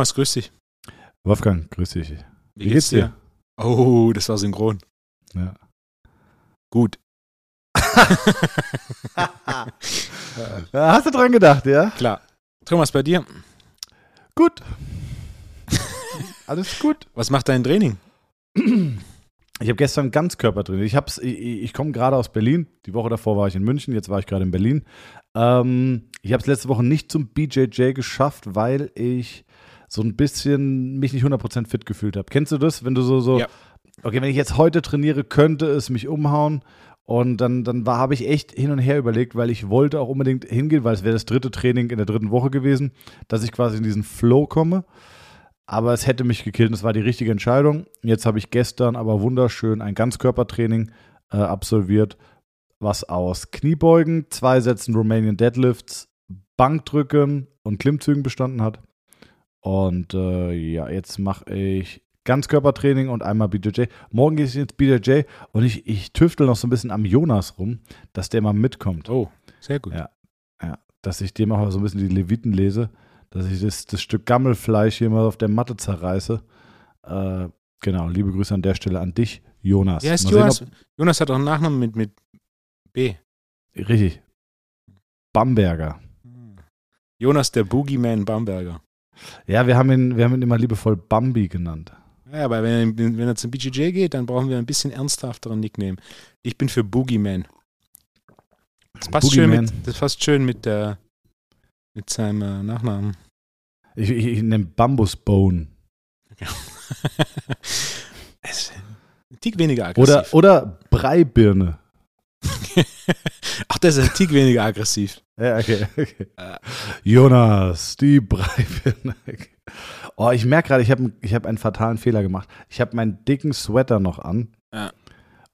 Thomas, grüß dich. Wolfgang, grüß dich. Wie, geht's dir? Oh, das war synchron. Ja. Gut. Hast du dran gedacht, ja? Klar. Thomas, bei dir, Gut. Alles gut. was macht dein Training? Ich habe gestern Ganzkörper drin. Ich, hab's- ich, ich komme gerade aus Berlin. Die Woche davor war ich in München, jetzt war ich gerade in Berlin. Ähm, ich habe es letzte Woche nicht zum BJJ geschafft, weil ich so ein bisschen mich nicht 100% fit gefühlt habe. Kennst du das, wenn du so, so Ja. okay, wenn ich jetzt heute trainiere, könnte es mich umhauen. Und dann, dann war, habe ich echt hin und her überlegt, weil ich wollte auch unbedingt hingehen, weil es wäre das dritte Training in der dritten Woche gewesen, dass ich quasi in diesen Flow komme. Aber es hätte mich gekillt und es war die richtige Entscheidung. Jetzt habe ich gestern aber wunderschön ein Ganzkörpertraining äh, absolviert, was aus Kniebeugen, zwei Sätzen Romanian Deadlifts, Bankdrücken und Klimmzügen bestanden hat. Und äh, ja, jetzt mache ich Ganzkörpertraining und einmal BJJ. Morgen gehe ich ins BJJ und ich, ich tüftel noch so ein bisschen am Jonas rum, dass der mal mitkommt. Oh, sehr gut. Ja. Dass ich dem auch mal so ein bisschen die Leviten lese, dass ich das, das Stück Gammelfleisch hier mal auf der Matte zerreiße. Äh, genau, liebe Grüße an der Stelle an dich, Jonas. Wie heißt sehen, Jonas? Jonas hat auch einen Nachnamen mit, mit B. richtig. Bamberger. Jonas, der Boogeyman Bamberger. Ja, wir haben ihn, wir haben ihn immer liebevoll Bambi genannt. Ja, aber wenn, er- wenn er zum BJJ geht, dann brauchen wir ein bisschen ernsthafteren Nickname. Ich bin für Boogeyman. Das passt, schön Boogeyman. mit, das passt schön mit, der, mit seinem äh, Nachnamen. Ich, ich, ich nenne Bambusbone. Ist ein Tick weniger Oder, aggressiv. oder Breibirne. Ach, das ist ein Tick weniger aggressiv. Ja, okay, okay. Äh. Jonas, die Breibirne. Oh, ich merke gerade, ich habe ich hab einen fatalen Fehler gemacht. Ich habe meinen dicken Sweater noch an. Ja.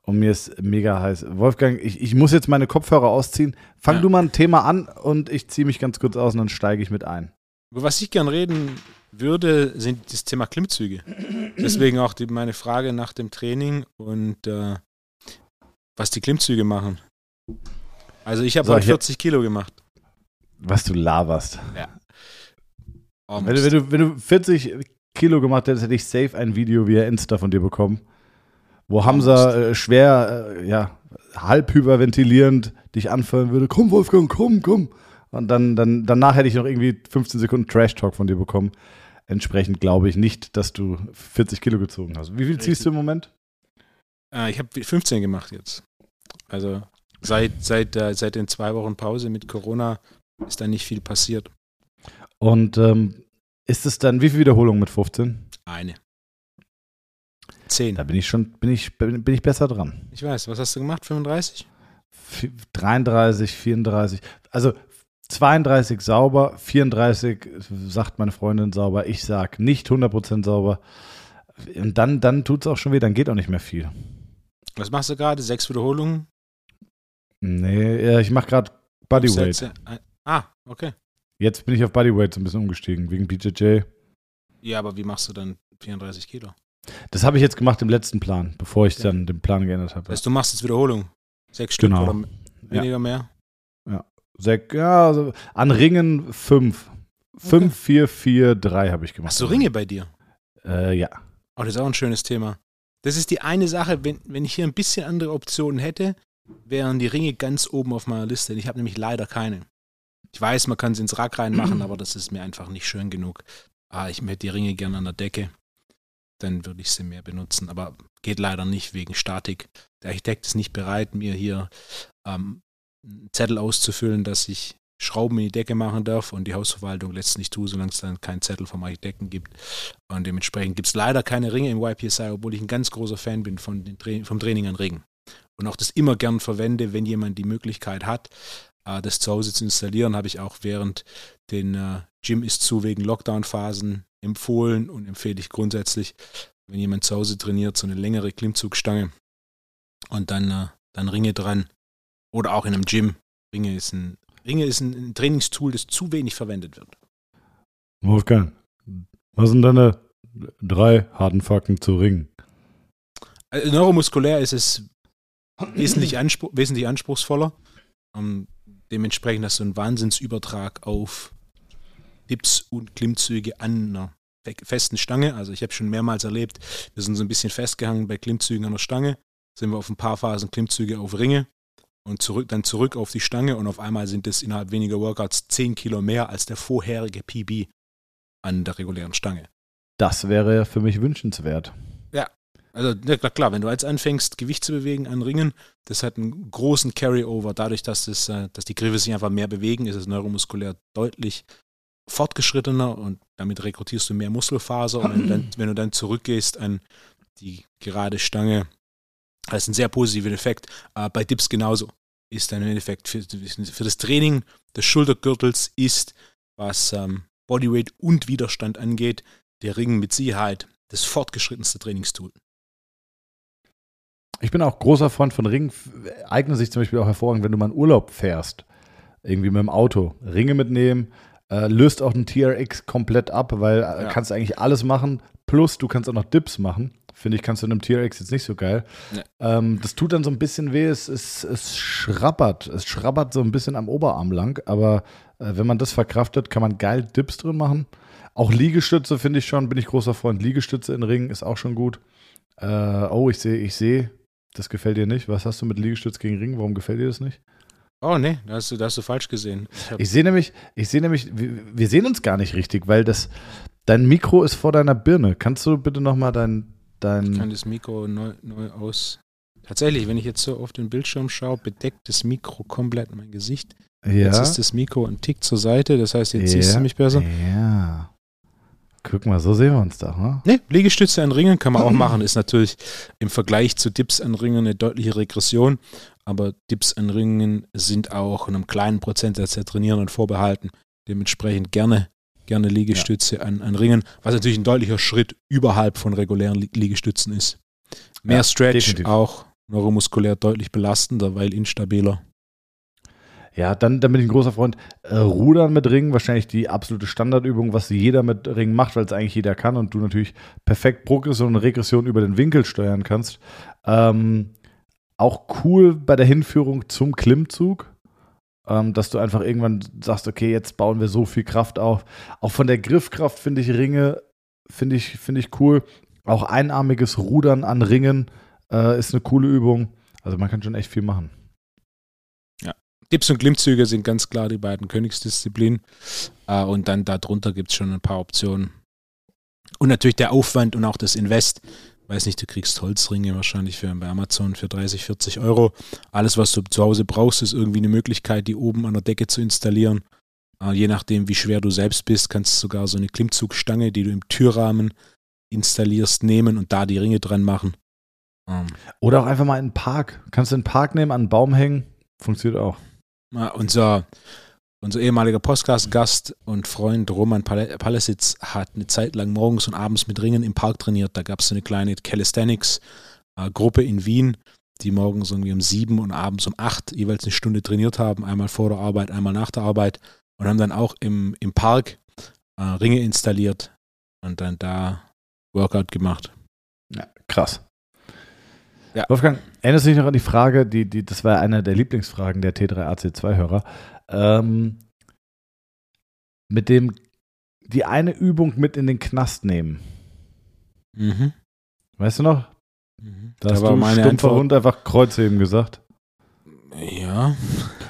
Und mir ist mega heiß. Wolfgang, ich, ich muss jetzt meine Kopfhörer ausziehen. Fang Ja. du mal ein Thema an und ich ziehe mich ganz kurz aus und dann steige ich mit ein. Über was ich gern reden würde, sind das Thema Klimmzüge. Deswegen auch die, meine Frage nach dem Training und äh, was die Klimmzüge machen. Also ich habe So, heute hier- 40 Kilo gemacht. Was du laberst. Almost. Wenn du, wenn, du, wenn du 40 Kilo gemacht hättest, hätte ich safe ein Video via Insta von dir bekommen, wo Hamza äh, schwer, äh, ja, halb hyperventilierend dich anfeuern würde. Komm, Wolfgang, komm, komm. Und dann, dann, danach hätte ich noch irgendwie 15 Sekunden Trash-Talk von dir bekommen. Entsprechend glaube ich nicht, dass du 40 Kilo gezogen hast. Wie viel ziehst du im Moment? Äh, ich habe 15 gemacht jetzt. Also seit, seit, äh, seit den zwei Wochen Pause mit Corona ist da nicht viel passiert. Und ähm, ist es dann, wie viele Wiederholungen mit 15? Eine. Zehn. Da bin ich schon, bin ich, bin ich besser dran. Ich weiß, was hast du gemacht? 35? Vi- 33, 34, also 32 sauber, 34 sagt meine Freundin sauber, ich sag nicht 100% sauber. Und dann, dann tut es auch schon weh, dann geht auch nicht mehr viel. Was machst du gerade? Sechs Wiederholungen? Nee, ja, ich mache gerade Bodyweight. Ein- Ah, okay. Jetzt bin ich auf Bodyweight so ein bisschen umgestiegen, wegen BJJ. Ja, aber wie machst du dann 34 Kilo? Das habe ich jetzt gemacht im letzten Plan, bevor ich Ja. dann den Plan geändert habe. Das heißt, du machst jetzt Wiederholung. Sechs Stück Genau. oder weniger mehr? Sek, ja, also an Ringen fünf. Fünf, vier, vier, drei habe ich gemacht. Hast du Ringe bei dir? Äh, ja. Oh, das ist auch ein schönes Thema. Das ist die eine Sache, wenn, wenn ich hier ein bisschen andere Optionen hätte, wären die Ringe ganz oben auf meiner Liste. Ich habe nämlich leider keine. Ich weiß, man kann sie ins Rack reinmachen, aber das ist mir einfach nicht schön genug. Ah, ich hätte die Ringe gerne an der Decke. Dann würde ich sie mehr benutzen. Aber geht leider nicht wegen Statik. Der Architekt ist nicht bereit, mir hier ähm, einen Zettel auszufüllen, dass ich Schrauben in die Decke machen darf und die Hausverwaltung lässt es nicht tun, solange es dann keinen Zettel vom Architekten gibt. Und dementsprechend gibt es leider keine Ringe im YPSI, obwohl ich ein ganz großer Fan bin von Tra vom Training an Ringen. Und auch das immer gern verwende, wenn jemand die Möglichkeit hat, äh, das zu Hause zu installieren, habe ich auch während den äh, Gym ist zu wegen Lockdown-Phasen empfohlen und empfehle ich grundsätzlich, wenn jemand zu Hause trainiert, so eine längere Klimmzugstange und dann, äh, dann Ringe dran. Oder auch in einem Gym. Ringe ist ein, Ringe ist ein, ein Trainingstool, das zu wenig verwendet wird. Wolfgang, was sind deine drei harten Fakten zu Ringen? Also neuromuskulär ist es wesentlich, anspruch, wesentlich anspruchsvoller. Ähm, dementsprechend hast du einen Wahnsinnsübertrag auf Dips und Klimmzüge an einer festen Stange. Also ich habe schon mehrmals erlebt, wir sind so ein bisschen festgehangen bei Klimmzügen an der Stange, sind wir auf ein paar Phasen Klimmzüge auf Ringe und zurück, dann zurück auf die Stange und auf einmal sind es innerhalb weniger Workouts 10 Kilo mehr als der vorherige PB an der regulären Stange. Das wäre für mich wünschenswert. Also ja, klar, wenn du jetzt anfängst, Gewicht zu bewegen an Ringen, das hat einen großen Carryover. Dadurch, dass, das, äh, dass die Griffe sich einfach mehr bewegen, ist es neuromuskulär deutlich fortgeschrittener und damit rekrutierst du mehr Muskelfaser. Und wenn du dann, wenn du dann zurückgehst an die gerade Stange, das ist ein sehr positiver Effekt. Äh, bei Dips genauso. Ist dann im Endeffekt für, für das Training des Schultergürtels ist, was ähm, Bodyweight und Widerstand angeht, der Ring mit Sicherheit das fortgeschrittenste Trainingstool. Ich bin auch großer Freund von Ringen. Eignet sich zum Beispiel auch hervorragend, wenn du mal in Urlaub fährst. Irgendwie mit dem Auto. Ringe mitnehmen. Äh, löst auch einen TRX komplett ab, weil äh, ja. kannst eigentlich alles machen. Plus, du kannst auch noch Dips machen. Finde ich, kannst du in einem TRX jetzt nicht so geil. Nee. Ähm, das tut dann so ein bisschen weh. Es, es, es schrappert. Es schrappert so ein bisschen am Oberarm lang. Aber äh, wenn man das verkraftet, kann man geil Dips drin machen. Auch Liegestütze finde ich schon, bin ich großer Freund. Liegestütze in Ringen ist auch schon gut. Äh, oh, ich sehe, ich sehe, das gefällt dir nicht. Was hast du mit Liegestütz gegen Ring? Warum gefällt dir das nicht? Oh nee, da hast du, da hast du falsch gesehen. Ich, ich sehe nämlich, ich sehe nämlich, wir, wir, sehen uns gar nicht richtig, weil das, dein Mikro ist vor deiner Birne. Kannst du bitte nochmal dein, dein. Ich kann das Mikro neu, neu aus. Tatsächlich, wenn ich jetzt so auf den Bildschirm schaue, bedeckt das Mikro komplett mein Gesicht. Ja. Jetzt ist das Mikro ein Tick zur Seite, das heißt, jetzt ja. siehst du mich besser. Ja. Guck mal, so sehen wir uns da. Ne, nee, Liegestütze an Ringen kann man auch machen. Ist natürlich im Vergleich zu Dips an Ringen eine deutliche Regression. Aber Dips an Ringen sind auch einem kleinen Prozentsatz der Trainierenden vorbehalten. Dementsprechend gerne, gerne Liegestütze ja. an, an Ringen, was natürlich ein deutlicher Schritt überhalb von regulären Liegestützen ist. Mehr ja, Stretch, definitiv. auch neuromuskulär deutlich belastender, weil instabiler. Ja, dann, dann bin ich ein großer Freund. Äh, Rudern mit Ringen, wahrscheinlich die absolute Standardübung, was jeder mit Ringen macht, weil es eigentlich jeder kann und du natürlich perfekt Progression und Regression über den Winkel steuern kannst. Ähm, auch cool bei der Hinführung zum Klimmzug, ähm, dass du einfach irgendwann sagst, okay, jetzt bauen wir so viel Kraft auf. Auch von der Griffkraft finde ich Ringe, finde ich, find ich cool. Auch einarmiges Rudern an Ringen äh, ist eine coole Übung. Also man kann schon echt viel machen. Dips und Klimmzüge sind ganz klar die beiden Königsdisziplinen. Äh, und dann darunter gibt es schon ein paar Optionen. Und natürlich der Aufwand und auch das Invest. Weiß nicht, du kriegst Holzringe wahrscheinlich für, bei Amazon für 30, 40 Euro. Alles, was du zu Hause brauchst, ist irgendwie eine Möglichkeit, die oben an der Decke zu installieren. Äh, je nachdem, wie schwer du selbst bist, kannst du sogar so eine Klimmzugstange, die du im Türrahmen installierst, nehmen und da die Ringe dran machen. Ähm. Oder auch einfach mal in den Park. Kannst du in den Park nehmen, an einen Baum hängen. Funktioniert auch. Unser, unser ehemaliger Podcast-Gast und Freund Roman Palesitz hat eine Zeit lang morgens und abends mit Ringen im Park trainiert. Da gab es so eine kleine Calisthenics-Gruppe in Wien, die morgens irgendwie um sieben und abends um acht jeweils eine Stunde trainiert haben. Einmal vor der Arbeit, einmal nach der Arbeit. Und haben dann auch im, im Park äh, Ringe installiert und dann da Workout gemacht. Ja, krass. Ja. Wolfgang, erinnerst du dich noch an die Frage, die, die, das war eine der Lieblingsfragen der T3AC2-Hörer, ähm, mit dem die eine Übung mit in den Knast nehmen. Mhm. Weißt du noch? Mhm. Da hast da du meine stumpfer Hund einfach Kreuzheben gesagt. Ja.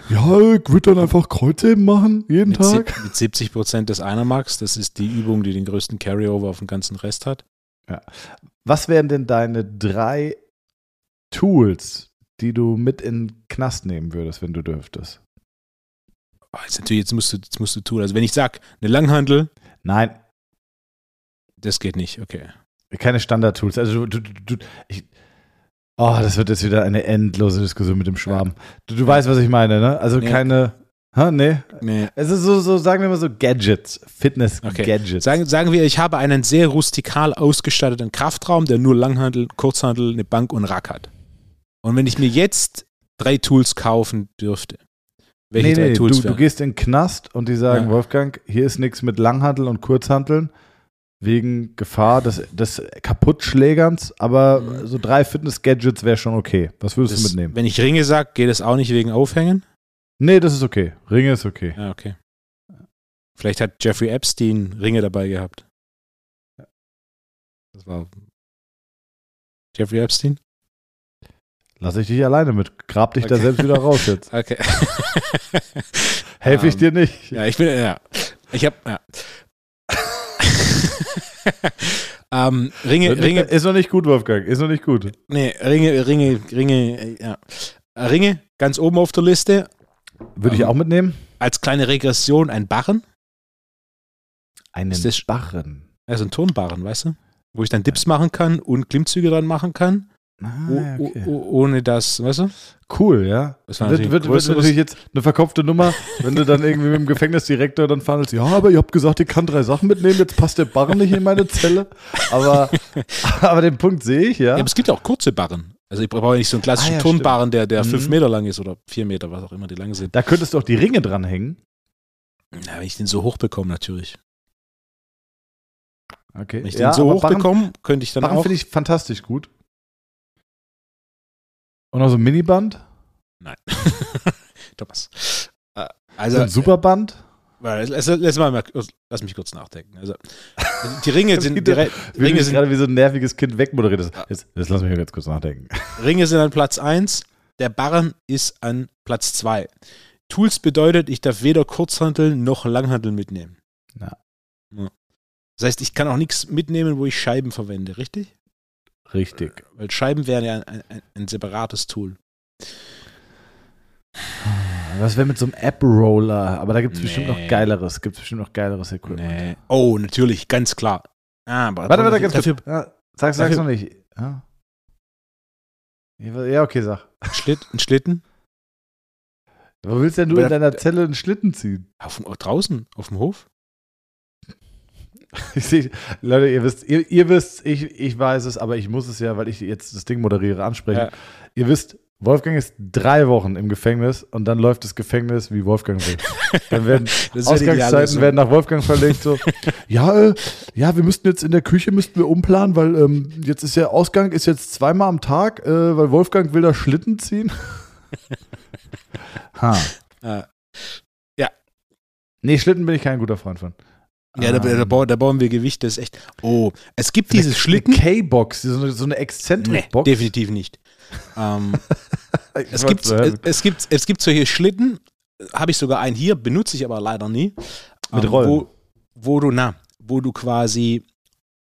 Ja, ich würde dann einfach Kreuzheben machen, jeden mit Tag. Mit 70 Prozent des Einermax, das ist die Übung, die den größten Carryover auf den ganzen Rest hat. Ja. Was wären denn deine drei Tools, die du mit in den Knast nehmen würdest, wenn du dürftest? Oh, jetzt natürlich, jetzt musst du, jetzt musst du tun. Also wenn ich sage, eine Langhandel. Nein. Das geht nicht, okay. Keine Standard-Tools. Also du, du, du ich, oh, das wird jetzt wieder eine endlose Diskussion mit dem Schwaben. Du, du weißt, was ich meine, ne? Also nee. keine. Ha, nee. nee. Es ist so, so, sagen wir mal so Gadgets, Fitness-Gadgets. Okay. Sagen, sagen wir, ich habe einen sehr rustikal ausgestatteten Kraftraum, der nur Langhandel, Kurzhandel, eine Bank und Rack hat. Und wenn ich mir jetzt drei Tools kaufen dürfte, welche nee, drei nee, Tools du, du gehst in den Knast und die sagen, ja. Wolfgang, hier ist nichts mit Langhandeln und Kurzhandeln wegen Gefahr des, des Kaputtschlägerns, aber mhm. so drei Fitness-Gadgets wäre schon okay. Was würdest das, du mitnehmen? Wenn ich Ringe sage, geht es auch nicht wegen Aufhängen? Nee, das ist okay. Ringe ist okay. Ja, okay. Vielleicht hat Jeffrey Epstein Ringe dabei gehabt. Das war Jeffrey Epstein. Lass ich dich alleine mit. Grab dich da Okay. selbst wieder raus jetzt. Okay. Helfe ich Ähm, dir nicht. Ja, ich bin, ja. Ich hab, ja. ähm, Ringe, nicht- Ringe, Ist noch nicht gut, Wolfgang. Ist noch nicht gut. nee, Ringe, Ringe, Ringe, ja. Äh, Ringe, ganz oben auf der Liste. Würde ich Ähm, auch mitnehmen. Als kleine Regression ein Barren. Einen ist das- Barren. Also ein Turnbarren, weißt du? Wo ich dann Dips machen kann und Klimmzüge dran machen kann. Ah, okay. ohne das, weißt du? Cool, ja. Das war Wird, natürlich wird, wird größeres- natürlich jetzt eine verkopfte Nummer, wenn du dann irgendwie mit dem Gefängnisdirektor dann verhandelst. Ja, aber ihr habt gesagt, ich kann drei Sachen mitnehmen, jetzt passt der Barren nicht in meine Zelle. Aber, aber den Punkt sehe ich, ja. Ja, aber es gibt ja auch kurze Barren. Also ich brauche ja nicht so einen klassischen Ah, ja, Turnbarren, der, der Mhm. fünf Meter lang ist oder vier Meter, was auch immer die lang sind. Da könntest du auch die Ringe dranhängen. Ja, wenn ich den so hoch bekomme, natürlich. Okay. Wenn ich ja, den so hoch Barren, bekomme, könnte ich dann Barren auch. finde ich fantastisch gut. Und auch so ein Miniband. Nein. Thomas. Äh, So Also, ein Superband. Weil, lass, lass, mal, lass mich kurz nachdenken. Also, die Ringe sind, die Re- Ringe sind, gerade wie so ein nerviges Kind wegmoderiert hast. Jetzt, jetzt lass mich ganz kurz nachdenken. Ringe sind an Platz 1, der Barren ist an Platz 2. Tools bedeutet, ich darf weder Kurzhanteln noch Langhanteln mitnehmen. Ja. Das heißt, ich kann auch nichts mitnehmen, wo ich Scheiben verwende, richtig? Richtig. Weil Scheiben wären ja ein, ein, ein separates Tool. Was wäre mit so einem App-Roller? Aber da gibt es Nee. bestimmt noch geileres. Gibt es bestimmt noch geileres Equipment. Nee. Oh, natürlich, ganz klar. Ah, aber Warte, warte, ganz dafür kurz. Ja, sag's, sag's noch nicht. Ja. Ja, okay, sag. Schlitt, ein Schlitten Wo willst denn du in deiner Zelle einen Schlitten ziehen? auf, draußen auf dem Hof. Leute, ihr wisst, ihr, ihr wisst, ich, ich weiß es, aber ich muss es ja, weil ich jetzt das Ding moderiere, ansprechen. Ja. Ihr wisst, Wolfgang ist drei Wochen im Gefängnis und dann läuft das Gefängnis, wie Wolfgang will. Dann werden ja Ausgangszeiten werden nach Wolfgang verlegt. So, ja, äh, ja, wir müssten jetzt in der Küche müssten wir umplanen, weil ähm, jetzt ist ja Ausgang ist jetzt zweimal am Tag, äh, weil Wolfgang will da Schlitten ziehen. ha. Äh, Nee, Schlitten bin ich kein guter Freund von. Ja, da, da, Ähm, bauen, da bauen wir Gewichte, das ist echt. Oh, es gibt dieses eine Schlitten. K-Box, so eine, so eine Nee, Exzentrik-Box. definitiv nicht. Ähm, es, gibt, es, es, gibt, es gibt solche Schlitten, habe ich sogar einen hier, benutze ich aber leider nie. Mit ähm, Rollen. Wo, wo du, na, wo du quasi,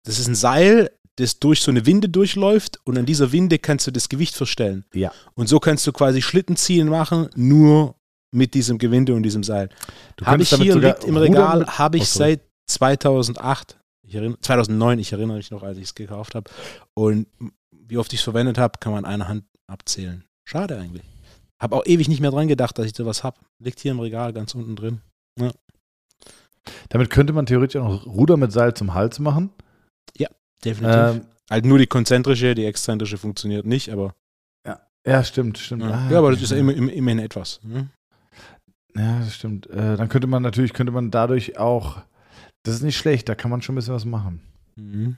das ist ein Seil, das durch so eine Winde durchläuft und an dieser Winde kannst du das Gewicht verstellen. Ja. Und so kannst du quasi Schlittenziehen machen, nur mit diesem Gewinde und diesem Seil. Du Habe ich hier, sogar liegt im Regal, habe ich seit 2008, ich erinnere, 2009, ich erinnere mich noch, als ich es gekauft habe. Und wie oft ich es verwendet habe, kann man an einer Hand abzählen. Schade eigentlich. Habe auch ewig nicht mehr dran gedacht, dass ich sowas habe. Liegt hier im Regal ganz unten drin. Damit könnte man theoretisch auch noch Ruder mit Seil zum Hals machen. Definitiv. Ähm, halt nur die konzentrische, die exzentrische funktioniert nicht, aber ja, stimmt, stimmt. ja, Ah, ja aber das ist ja immer, immer, immerhin etwas. Ne? Ja, das stimmt. Äh, dann könnte man natürlich, könnte man dadurch auch, das ist nicht schlecht, da kann man schon ein bisschen was machen. Mhm.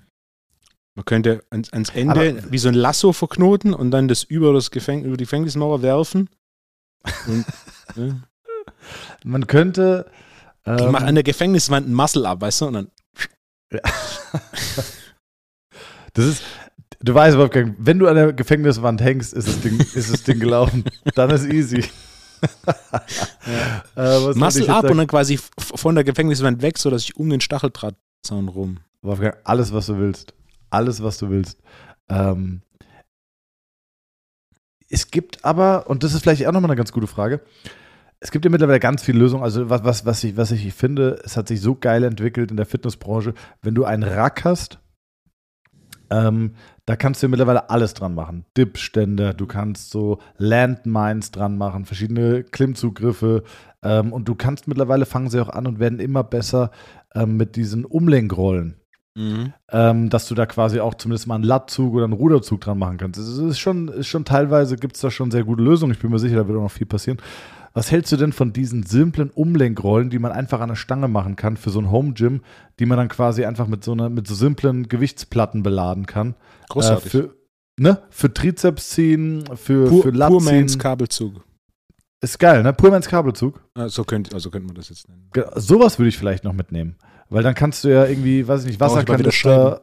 Man könnte ans, ans Ende wie so ein Lasso verknoten und dann das über das Gefäng über die Gefängnismauer werfen. Und, ne? Man könnte. Ich ähm, mache an der Gefängniswand einen Muscle ab, weißt du? Und dann, das ist, du weißt, Wolfgang, wenn du an der Gefängniswand hängst, ist das Ding, ist das Ding gelaufen. Dann ist easy. äh, wollte ich Muscle ab und dann quasi von der Gefängniswand weg, sodass ich um den Stacheldrahtzaun rum. Wolfgang, alles, was du willst. Alles, was du willst. Ähm, es gibt aber, und das ist vielleicht auch nochmal eine ganz gute Frage, es gibt ja mittlerweile ganz viele Lösungen. Also, was, was, was, ich, was ich finde, es hat sich so geil entwickelt in der Fitnessbranche. Wenn du einen Rack hast, ähm, da kannst du ja mittlerweile alles dran machen. Dipständer, du kannst so Landmines dran machen, verschiedene Klimmzugriffe. Ähm, und du kannst mittlerweile, fangen sie auch an und werden immer besser ähm, mit diesen Umlenkrollen Mhm. ähm, dass du da quasi auch zumindest mal einen Lattzug oder einen Ruderzug dran machen kannst. Es ist schon, ist schon teilweise gibt es da schon sehr gute Lösungen. Ich bin mir sicher, da wird auch noch viel passieren. Was hältst du denn von diesen simplen Umlenkrollen, die man einfach an der Stange machen kann für so ein Home Gym, die man dann quasi einfach mit so einer, mit so simplen Gewichtsplatten beladen kann? Großartig. Äh, für, ne? Für Trizeps ziehen, für, Pur, für Lat Purmans ziehen. Kabelzug. Ist geil, ne? Purmans Kabelzug. Ah, So könnte, also könnte man das jetzt nennen. Ge- Sowas würde ich vielleicht noch mitnehmen. Weil dann kannst du ja irgendwie, weiß ich nicht, Wasserkanister.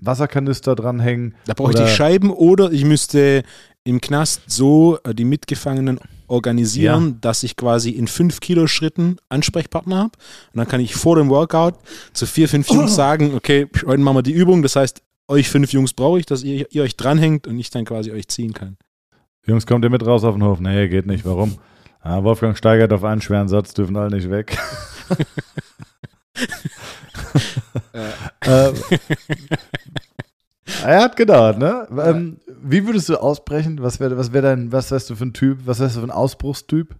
Wasserkanister dranhängen. Da brauche ich die Scheiben oder ich müsste im Knast so äh, die Mitgefangenen organisieren, dass ich quasi in 5 Kilo Schritten Ansprechpartner habe. Und dann kann ich vor dem Workout zu vier, fünf Jungs sagen, okay, heute machen wir die Übung. Das heißt, euch fünf Jungs brauche ich, dass ihr, ihr euch dranhängt und ich dann quasi euch ziehen kann. Jungs, kommt ihr mit raus auf den Hof? Nee, geht nicht. Warum? Ah, Wolfgang steigert auf einen schweren Satz, dürfen alle nicht weg. äh, er hat gedauert, ne? Ähm, wie würdest du ausbrechen? Was wäre was wär dein, was wärst du für ein Typ? Was wärst du für ein Ausbruchstyp?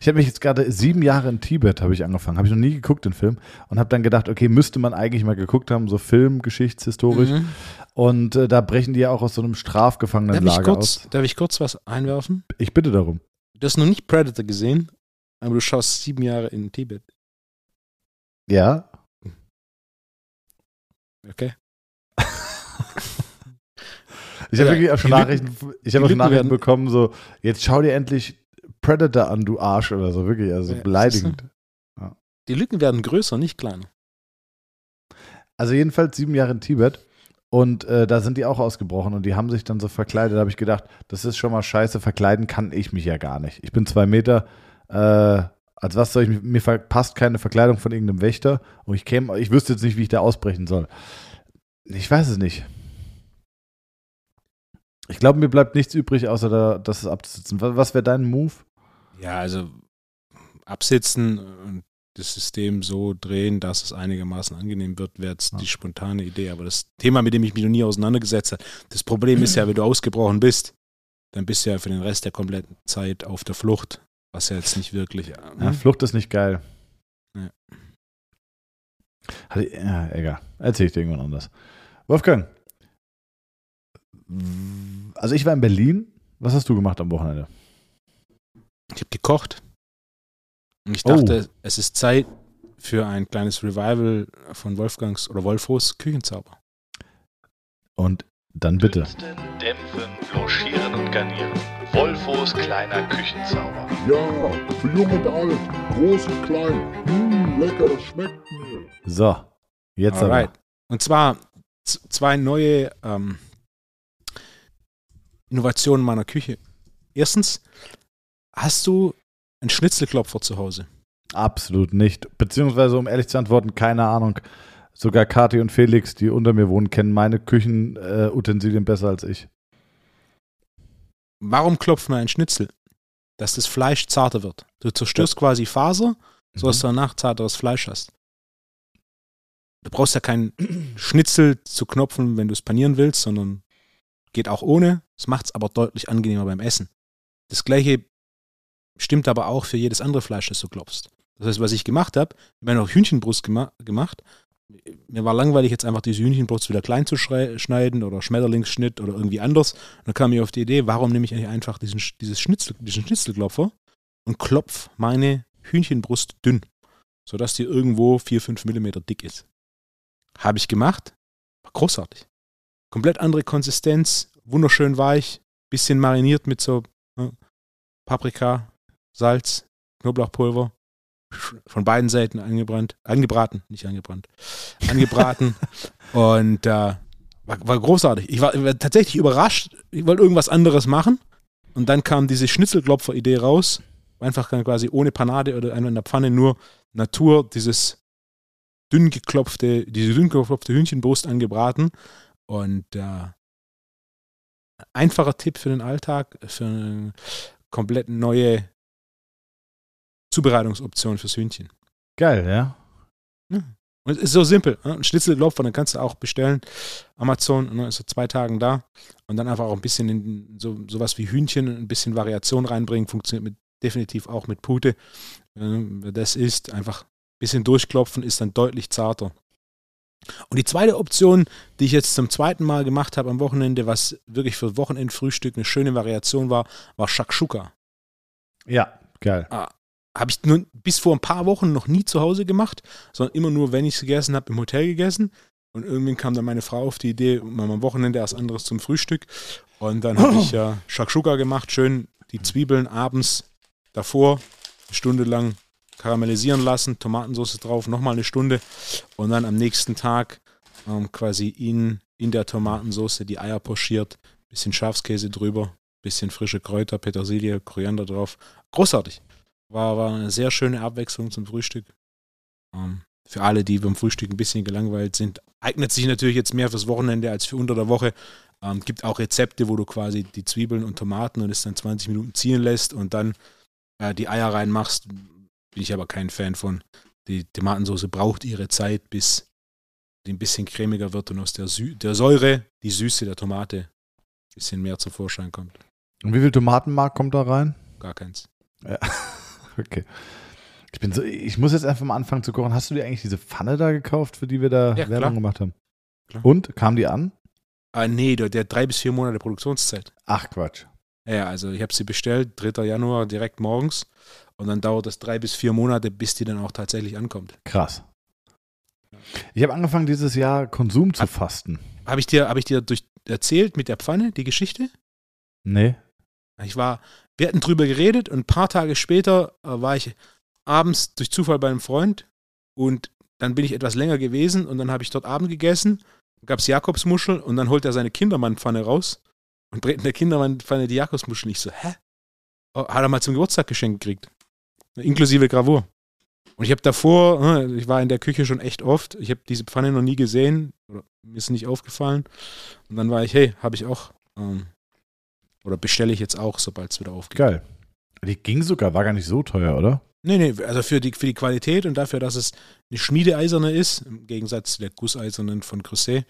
Ich habe mich jetzt gerade sieben Jahre in Tibet habe ich angefangen, habe ich noch nie geguckt den Film und habe dann gedacht, okay, müsste man eigentlich mal geguckt haben, so Film, geschichtshistorisch. Mhm. Und äh, da brechen die ja auch aus so einem Darf, Strafgefangenenlager kurz, aus. darf ich kurz was einwerfen? Ich bitte darum. Du hast noch nicht Predator gesehen, aber du schaust sieben Jahre in Tibet. Ja, Okay. Ich habe Ja, wirklich auch schon die Lücken- Nachrichten, ich habe auch schon Nachrichten werden- bekommen, so, jetzt schau dir endlich Predator an, du Arsch oder so, wirklich, also Ja, beleidigend. Die Lücken werden größer, nicht kleiner. Also jedenfalls sieben Jahre in Tibet und äh, da sind die auch ausgebrochen und die haben sich dann so verkleidet, da habe ich gedacht, das ist schon mal scheiße, verkleiden kann ich mich ja gar nicht. Ich bin zwei Meter, äh, als was soll ich mir passt keine Verkleidung von irgendeinem Wächter und ich käme, ich wüsste jetzt nicht, wie ich da ausbrechen soll. Ich weiß es nicht. Ich glaube, mir bleibt nichts übrig, außer da, das abzusitzen. Was, was wäre dein Move? Ja, also absitzen und das System so drehen, dass es einigermaßen angenehm wird, wäre jetzt Ja. die spontane Idee. Aber das Thema, mit dem ich mich noch nie auseinandergesetzt habe, das Problem ist ja, wenn du ausgebrochen bist, dann bist du ja für den Rest der kompletten Zeit auf der Flucht, was ja jetzt nicht wirklich. Ja, Flucht ist nicht geil. Ja. Hatte, ja, egal. Erzähl ich dir irgendwann anders. Wolfgang. Also ich war in Berlin. Was hast du gemacht am Wochenende? Ich habe gekocht. Und ich Oh. dachte, es ist Zeit für ein kleines Revival von Wolfgangs oder Wolfos Küchenzauber. Und dann bitte. Dünsten, dämpfen, blanchieren und garnieren. Wolfos kleiner Küchenzauber. Ja, für jung und alt, groß und klein. Mmh, lecker, das schmeckt mir. So, jetzt Alright. aber. Und zwar zwei neue ähm, Innovationen meiner Küche. Erstens, hast du einen Schnitzelklopfer zu Hause? Absolut nicht. Beziehungsweise, um ehrlich zu antworten, keine Ahnung. Sogar Kathi und Felix, die unter mir wohnen, kennen meine Küchenutensilien äh, besser als ich. Warum klopft man einen Schnitzel? Dass das Fleisch zarter wird. Du zerstörst quasi Faser, so dass du danach zarteres Fleisch hast. Du brauchst ja keinen Schnitzel zu knopfen, wenn du es panieren willst, sondern geht auch ohne. Es macht es aber deutlich angenehmer beim Essen. Das gleiche stimmt aber auch für jedes andere Fleisch, das du klopfst. Das heißt, was ich gemacht habe, ich habe noch Hühnchenbrust gema gemacht. Mir war langweilig, jetzt einfach diese Hühnchenbrust wieder klein zu schneiden oder Schmetterlingsschnitt oder irgendwie anders. Und dann kam ich auf die Idee, warum nehme ich eigentlich einfach diesen, dieses Schnitzel, diesen Schnitzelklopfer und klopf meine Hühnchenbrust dünn, sodass die irgendwo 4-5 Millimeter dick ist. Habe ich gemacht. War großartig. Komplett andere Konsistenz, wunderschön weich, bisschen mariniert mit so äh, Paprika, Salz, Knoblauchpulver. Von beiden Seiten angebrannt, angebraten, nicht angebrannt, angebraten. und äh, war, war großartig. Ich war, war tatsächlich überrascht. Ich wollte irgendwas anderes machen. Und dann kam diese Schnitzelklopfer-Idee raus. Einfach quasi ohne Panade oder einfach in der Pfanne nur Natur, dieses dünn geklopfte, diese dünn geklopfte Hühnchenbrust angebraten. Und äh, einfacher Tipp für den Alltag, für eine komplett neue Zubereitungsoption fürs Hühnchen. Geil, ja? Und es ist so simpel. Ne? Ein Schnitzelklopfer, dann kannst du auch bestellen. Amazon, ne, ist so zwei Tagen da. Und dann einfach auch ein bisschen in so, sowas wie Hühnchen, ein bisschen Variation reinbringen. Funktioniert mit, definitiv auch mit Pute. Ähm, das ist, einfach ein bisschen durchklopfen, ist dann deutlich zarter. Und die zweite Option, die ich jetzt zum zweiten Mal gemacht habe am Wochenende, was wirklich für Wochenendfrühstück eine schöne Variation war, war Shakshuka. Ja, geil. Habe ich nur bis vor ein paar Wochen noch nie zu Hause gemacht, sondern immer nur, wenn ich es gegessen habe, im Hotel gegessen. Und irgendwann kam dann meine Frau auf die Idee, mal am Wochenende erst anderes zum Frühstück. Und dann habe ich ja Shakshuka gemacht, schön die Zwiebeln abends davor, eine Stunde lang karamellisieren lassen, Tomatensauce drauf, nochmal eine Stunde. Und dann am nächsten Tag ähm, quasi in, in der Tomatensauce die Eier pochiert, bisschen Schafskäse drüber, bisschen frische Kräuter, Petersilie, Koriander drauf. Großartig. War, war eine sehr schöne Abwechslung zum Frühstück. Ähm, für alle, die beim Frühstück ein bisschen gelangweilt sind, eignet sich natürlich jetzt mehr fürs Wochenende als für unter der Woche. Ähm, gibt auch Rezepte, wo du quasi die Zwiebeln und Tomaten und es dann 20 Minuten ziehen lässt und dann äh, die Eier reinmachst. Bin ich aber kein Fan von. Die Tomatensauce braucht ihre Zeit, bis die ein bisschen cremiger wird und aus der, Sü der Säure die Süße der Tomate ein bisschen mehr zum Vorschein kommt. Und wie viel Tomatenmark kommt da rein? Gar keins. Okay. Ich bin so, ich muss jetzt einfach mal anfangen zu kochen. Hast du dir eigentlich diese Pfanne da gekauft, für die wir da Ja, Werbung klar. gemacht haben? Klar. Und kam die an? Ah, nee, der, der hat drei bis vier Monate Produktionszeit. Ach Quatsch. Ja, also ich habe sie bestellt, 3. Januar direkt morgens. Und dann dauert es drei bis vier Monate, bis die dann auch tatsächlich ankommt. Krass. Ich habe angefangen dieses Jahr Konsum zu fasten. Habe ich dir, hab ich dir durch, erzählt mit der Pfanne, die Geschichte? Nee. Ich war, wir hatten drüber geredet und ein paar Tage später äh, war ich abends durch Zufall bei einem Freund und dann bin ich etwas länger gewesen und dann habe ich dort Abend gegessen, gab es Jakobsmuscheln und dann holt er seine Kindermannpfanne raus und der Kindermannpfanne die Jakobsmuscheln. Ich so, hä? Oh, hat er mal zum Geburtstag geschenkt gekriegt. Inklusive Gravur. Und ich habe davor, äh, ich war in der Küche schon echt oft, ich habe diese Pfanne noch nie gesehen, oder mir ist nicht aufgefallen. Und dann war ich, hey, habe ich auch. Ähm, oder bestelle ich jetzt auch, sobald es wieder aufgeht. Geil. Die ging sogar, war gar nicht so teuer, oder? Nee, nee, also für die, für die Qualität und dafür, dass es eine Schmiedeeiserne ist, im Gegensatz zu der Gusseisernen von Creuset,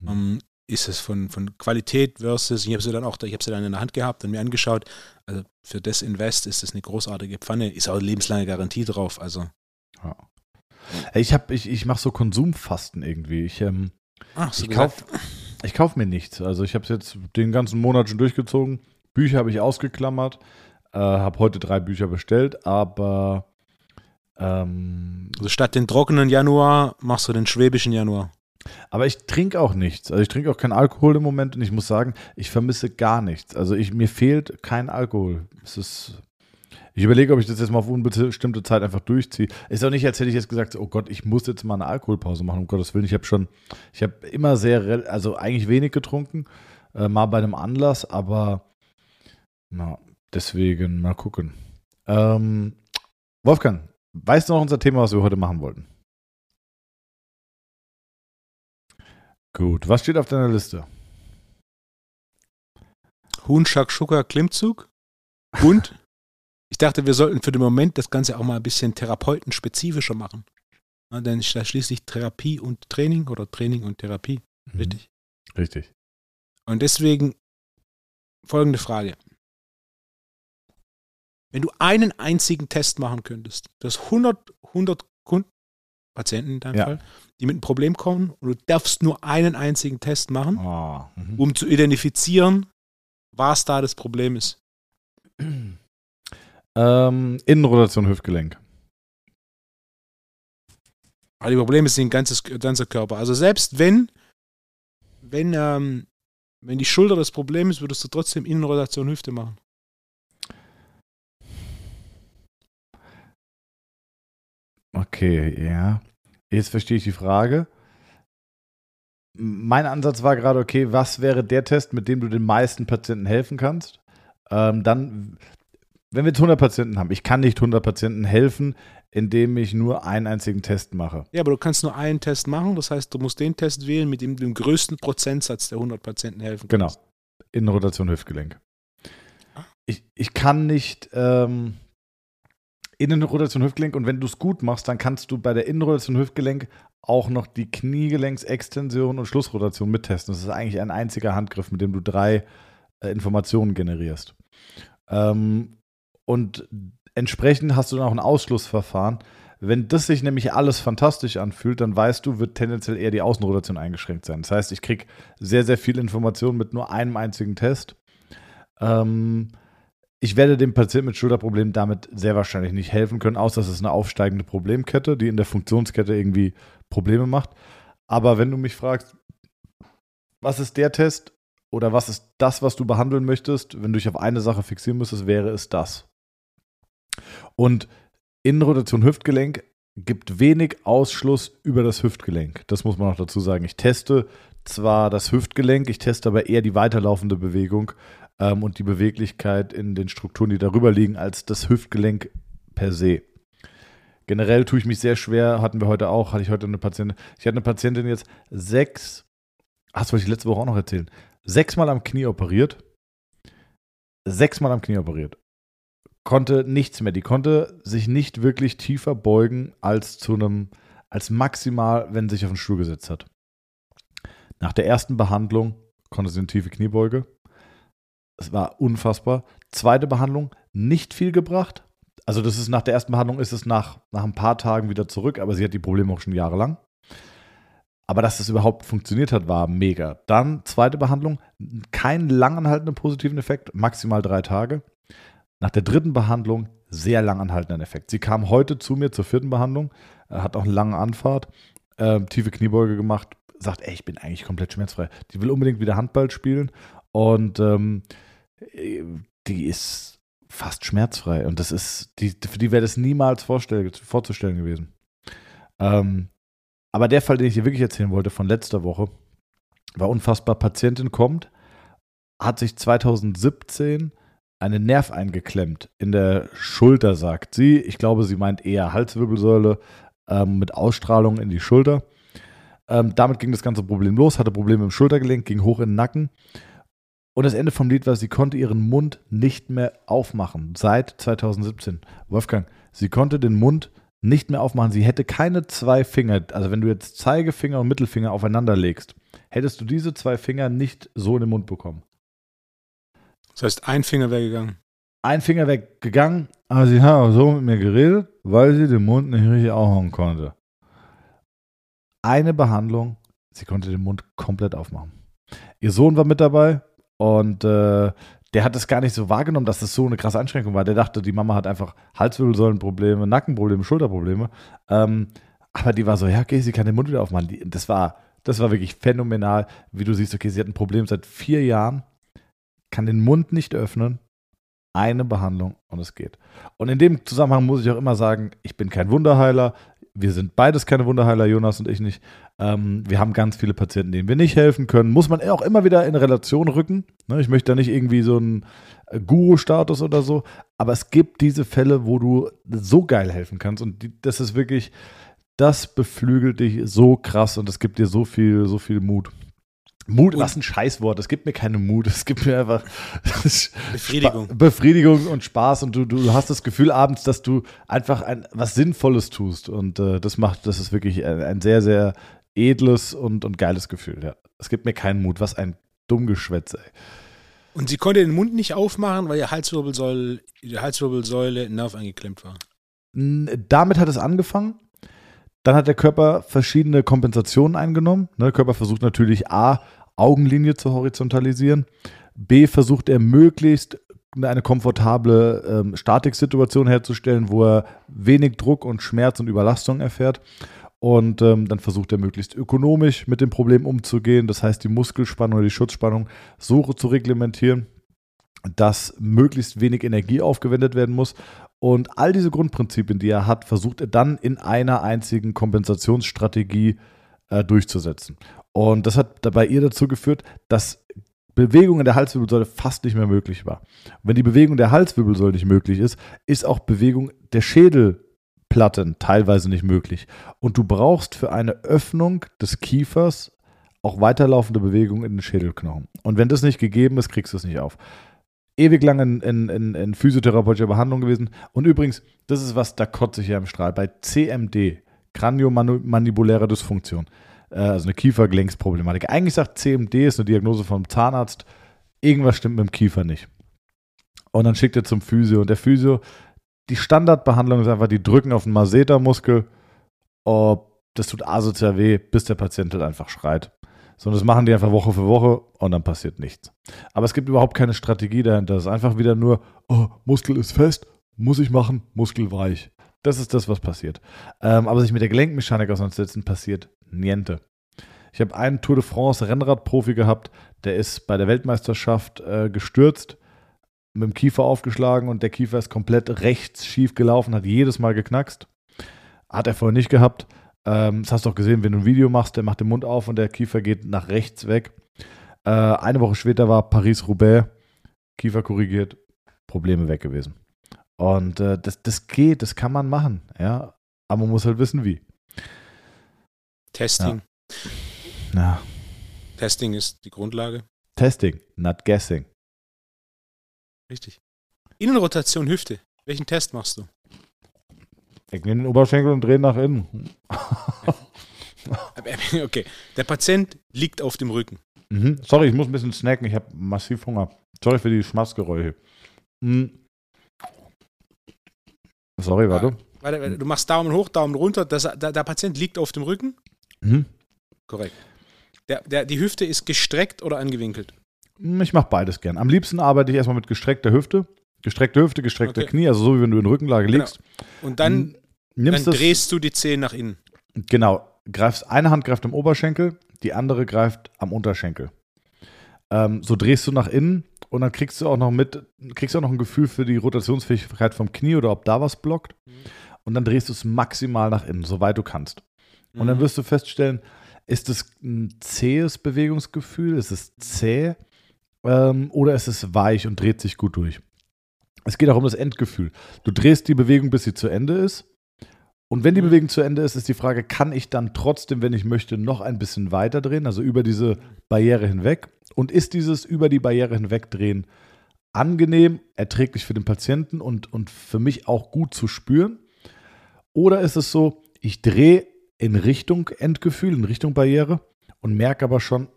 Mhm. ähm, ist es von, von Qualität versus, ich habe sie dann auch, ich habe sie dann in der Hand gehabt und mir angeschaut, also für das Invest ist das eine großartige Pfanne, ist auch eine lebenslange Garantie drauf, also. Ey, Ich, hab- ich, ich mache so Konsumfasten irgendwie. Ich, ähm, Ach, so ich kaufe kauf mir nichts. Also ich habe es jetzt den ganzen Monat schon durchgezogen. Bücher habe ich ausgeklammert. Äh, habe heute drei Bücher bestellt, aber ähm, Also statt den trockenen Januar machst du den schwäbischen Januar. Aber ich trinke auch nichts. Also ich trinke auch keinen Alkohol im Moment und ich muss sagen, ich vermisse gar nichts. Also ich, mir fehlt kein Alkohol. Es ist. Ich überlege, ob ich das jetzt mal auf unbestimmte Zeit einfach durchziehe. Ist auch nicht, als hätte ich jetzt gesagt, oh Gott, ich muss jetzt mal eine Alkoholpause machen, um Gottes Willen. Ich habe schon, ich habe immer sehr, also eigentlich wenig getrunken, äh, mal bei einem Anlass, aber na, deswegen mal gucken. Ähm, Wolfgang, weißt du noch unser Thema, was wir heute machen wollten? Gut, was steht auf deiner Liste? Huhn, Shakshuka, Klimmzug und ich dachte, wir sollten für den Moment das Ganze auch mal ein bisschen therapeutenspezifischer machen. Ja, denn da schließlich Therapie und Training oder Training und Therapie, richtig? Richtig. Und deswegen folgende Frage. Wenn du einen einzigen Test machen könntest, du hast 100, 100 Kunden, Patienten in deinem Ja. Fall, die mit einem Problem kommen und du darfst nur einen einzigen Test machen, Oh, um zu identifizieren, was da das Problem ist. ähm, Innenrotation Hüftgelenk. Aber die Probleme sind ein ganzes, ganzer Körper. Also selbst wenn, wenn, ähm, wenn die Schulter das Problem ist, würdest du trotzdem Innenrotation Hüfte machen. Okay, ja. Jetzt verstehe ich die Frage. Mein Ansatz war gerade, okay, was wäre der Test, mit dem du den meisten Patienten helfen kannst? Ähm, dann, wenn wir jetzt 100 Patienten haben, ich kann nicht 100 Patienten helfen, indem ich nur einen einzigen Test mache. Ja, aber du kannst nur einen Test machen. Das heißt, du musst den Test wählen, mit dem du den größten Prozentsatz der 100 Patienten helfen Genau. kannst. Innenrotation Hüftgelenk. Ich, ich kann nicht ähm, Innenrotation Hüftgelenk und wenn du es gut machst, dann kannst du bei der Innenrotation Hüftgelenk auch noch die Kniegelenksextension und Schlussrotation mittesten. Das ist eigentlich ein einziger Handgriff, mit dem du drei äh, Informationen generierst. Ähm, und entsprechend hast du dann auch ein Ausschlussverfahren. Wenn das sich nämlich alles fantastisch anfühlt, dann weißt du, wird tendenziell eher die Außenrotation eingeschränkt sein. Das heißt, ich kriege sehr, sehr viel Information mit nur einem einzigen Test. Ähm, ich werde dem Patienten mit Schulterproblemen damit sehr wahrscheinlich nicht helfen können, außer es ist eine aufsteigende Problemkette, die in der Funktionskette irgendwie Probleme macht. Aber wenn du mich fragst, was ist der Test oder was ist das, was du behandeln möchtest, wenn du dich auf eine Sache fixieren müsstest, wäre es das. Und Innenrotation Hüftgelenk gibt wenig Ausschluss über das Hüftgelenk. Das muss man auch dazu sagen. Ich teste zwar das Hüftgelenk, ich teste aber eher die weiterlaufende Bewegung ähm, und die Beweglichkeit in den Strukturen, die darüber liegen, als das Hüftgelenk per se. Generell tue ich mich sehr schwer, hatten wir heute auch, hatte ich heute eine Patientin, ich hatte eine Patientin jetzt sechs, ach, das wollte ich letzte Woche auch noch erzählen, sechsmal am Knie operiert, sechsmal am Knie operiert, konnte nichts mehr, die konnte sich nicht wirklich tiefer beugen als zu einem, als maximal, wenn sie sich auf den Stuhl gesetzt hat. Nach der ersten Behandlung konnte sie eine tiefe Kniebeuge. Es war unfassbar. Zweite Behandlung, nicht viel gebracht, also das ist nach der ersten Behandlung ist es nach, nach ein paar Tagen wieder zurück, aber sie hat die Probleme auch schon jahrelang. Aber dass das überhaupt funktioniert hat, war mega. Dann zweite Behandlung, keinen langanhaltenden positiven Effekt, maximal drei Tage. Nach der dritten Behandlung sehr langanhaltenden Effekt. Sie kam heute zu mir zur vierten Behandlung, äh, hat auch eine lange Anfahrt, äh, tiefe Kniebeuge gemacht, sagt, ey, ich bin eigentlich komplett schmerzfrei. Die will unbedingt wieder Handball spielen und ähm, äh, die ist fast schmerzfrei. Und das ist, die, für die wäre das niemals vorzustellen gewesen. Ähm, aber der Fall, den ich dir wirklich erzählen wollte von letzter Woche, war unfassbar. Patientin kommt, hat sich 2017 einen Nerv eingeklemmt in der Schulter, sagt sie. Ich glaube, sie meint eher Halswirbelsäule ähm, mit Ausstrahlung in die Schulter. Ähm, damit ging das ganze Problem los, hatte Probleme im Schultergelenk, ging hoch in den Nacken und das Ende vom Lied war, sie konnte ihren Mund nicht mehr aufmachen. Seit 2017. Wolfgang, sie konnte den Mund nicht mehr aufmachen. Sie hätte keine zwei Finger, also wenn du jetzt Zeigefinger und Mittelfinger aufeinander legst, hättest du diese zwei Finger nicht so in den Mund bekommen. Das heißt, ein Finger wäre gegangen. Ein Finger wäre gegangen, aber sie hat auch so mit mir geredet, weil sie den Mund nicht richtig aufmachen konnte. Eine Behandlung, sie konnte den Mund komplett aufmachen. Ihr Sohn war mit dabei, und äh, der hat es gar nicht so wahrgenommen, dass das so eine krasse Einschränkung war. Der dachte, die Mama hat einfach Halswirbelsäulenprobleme, Nackenprobleme, Schulterprobleme. Ähm, aber die war so, ja, okay, sie kann den Mund wieder aufmachen. Die, das, war, das war wirklich phänomenal, wie du siehst, okay, sie hat ein Problem seit vier Jahren, kann den Mund nicht öffnen, eine Behandlung und es geht. Und in dem Zusammenhang muss ich auch immer sagen, ich bin kein Wunderheiler, wir sind beides keine Wunderheiler, Jonas und ich nicht. Ähm, wir haben ganz viele Patienten, denen wir nicht helfen können. Muss man auch immer wieder in Relation rücken. Ne? Ich möchte da nicht irgendwie so einen äh, Guru-Status oder so. Aber es gibt diese Fälle, wo du so geil helfen kannst. Und die, das ist wirklich, das beflügelt dich so krass und es gibt dir so viel, so viel Mut. Mut, und was ein Scheißwort. Es gibt mir keine Mut. Es gibt mir einfach Befriedigung. Befriedigung und Spaß. Und du, du hast das Gefühl abends, dass du einfach ein, was Sinnvolles tust. Und äh, das macht, das ist wirklich ein, ein, sehr, sehr edles und, und geiles Gefühl. Ja. Es gibt mir keinen Mut. Was ein Dummgeschwätz, ey. Und sie konnte den Mund nicht aufmachen, weil ihr Halswirbelsäule, die Halswirbelsäule Nerv eingeklemmt war. Damit hat es angefangen. Dann hat der Körper verschiedene Kompensationen eingenommen. Ne, der Körper versucht natürlich A, Augenlinie zu horizontalisieren. B, versucht er möglichst eine komfortable ähm, Statiksituation herzustellen, wo er wenig Druck und Schmerz und Überlastung erfährt. Und ähm, dann versucht er möglichst ökonomisch mit dem Problem umzugehen. Das heißt, die Muskelspannung oder die Schutzspannung so zu reglementieren, dass möglichst wenig Energie aufgewendet werden muss. Und all diese Grundprinzipien, die er hat, versucht er dann in einer einzigen Kompensationsstrategie äh, durchzusetzen. Und das hat bei ihr dazu geführt, dass Bewegung in der Halswirbelsäule fast nicht mehr möglich war. Wenn die Bewegung der Halswirbelsäule nicht möglich ist, ist auch Bewegung der Schädelplatten teilweise nicht möglich. Und du brauchst für eine Öffnung des Kiefers auch weiterlaufende Bewegung in den Schädelknochen. Und wenn das nicht gegeben ist, kriegst du es nicht auf ewig lang in, in, in, in physiotherapeutischer Behandlung gewesen. Und übrigens, das ist was, da kotze ich ja im Strahl. Bei CMD, Kraniomandibuläre Dysfunktion, also eine Kiefergelenksproblematik. Eigentlich sagt CMD, ist eine Diagnose vom Zahnarzt, irgendwas stimmt mit dem Kiefer nicht. Und dann schickt er zum Physio. Und der Physio, die Standardbehandlung ist einfach, die drücken auf den Massetermuskel. Oh, das tut asozial weh, bis der Patient halt einfach schreit sondern das machen die einfach Woche für Woche und dann passiert nichts. Aber es gibt überhaupt keine Strategie dahinter. Es ist einfach wieder nur, oh, Muskel ist fest, muss ich machen, Muskel weich. Das ist das, was passiert. Ähm, aber sich mit der Gelenkmechanik auseinandersetzen, passiert niente. Ich habe einen Tour de France Rennradprofi gehabt, der ist bei der Weltmeisterschaft äh, gestürzt, mit dem Kiefer aufgeschlagen und der Kiefer ist komplett rechts schief gelaufen, hat jedes Mal geknackst. Hat er vorher nicht gehabt. Ähm, das hast du auch gesehen, wenn du ein Video machst, der macht den Mund auf und der Kiefer geht nach rechts weg. Äh, eine Woche später war Paris-Roubaix, Kiefer korrigiert, Probleme weg gewesen. Und äh, das, das geht, das kann man machen, ja. Aber man muss halt wissen, wie. Testing. Ja. Testing ist die Grundlage. Testing, not guessing. Richtig. Innenrotation Hüfte. Welchen Test machst du? Ich nehme den Oberschenkel und drehe nach innen. Okay. Der Patient liegt auf dem Rücken. Mhm. Sorry, ich muss ein bisschen snacken. Ich habe massiv Hunger. Sorry für die Schmatzgeräusche. Mhm. Sorry, warte. Warte, du machst Daumen hoch, Daumen runter. Das, der, der Patient liegt auf dem Rücken. Mhm. Korrekt. Der, der, die Hüfte ist gestreckt oder angewinkelt. Ich mache beides gern. Am liebsten arbeite ich erstmal mit gestreckter Hüfte. Gestreckte Hüfte, gestreckte Okay. Knie, also so wie wenn du in Rückenlage Genau. liegst. Und dann, dann Nimmst das, drehst du die Zehen nach innen. genau, greifst, eine Hand greift am Oberschenkel, die andere greift am Unterschenkel. Ähm, so drehst du nach innen und dann kriegst du auch noch mit, kriegst auch noch ein Gefühl für die Rotationsfähigkeit vom Knie oder ob da was blockt. Und dann drehst du es maximal nach innen, soweit du kannst. Und dann Mhm. wirst du feststellen, ist es ein zähes Bewegungsgefühl, ist es zäh ähm, oder ist es weich und dreht sich gut durch. Es geht auch um das Endgefühl. Du drehst die Bewegung, bis sie zu Ende ist. Und wenn die Mhm. Bewegung zu Ende ist, ist die Frage, kann ich dann trotzdem, wenn ich möchte, noch ein bisschen weiter drehen, also über diese Barriere hinweg? Und ist dieses über die Barriere hinwegdrehen angenehm, erträglich für den Patienten und, und für mich auch gut zu spüren? Oder ist es so, ich drehe in Richtung Endgefühl, in Richtung Barriere und merke aber schon,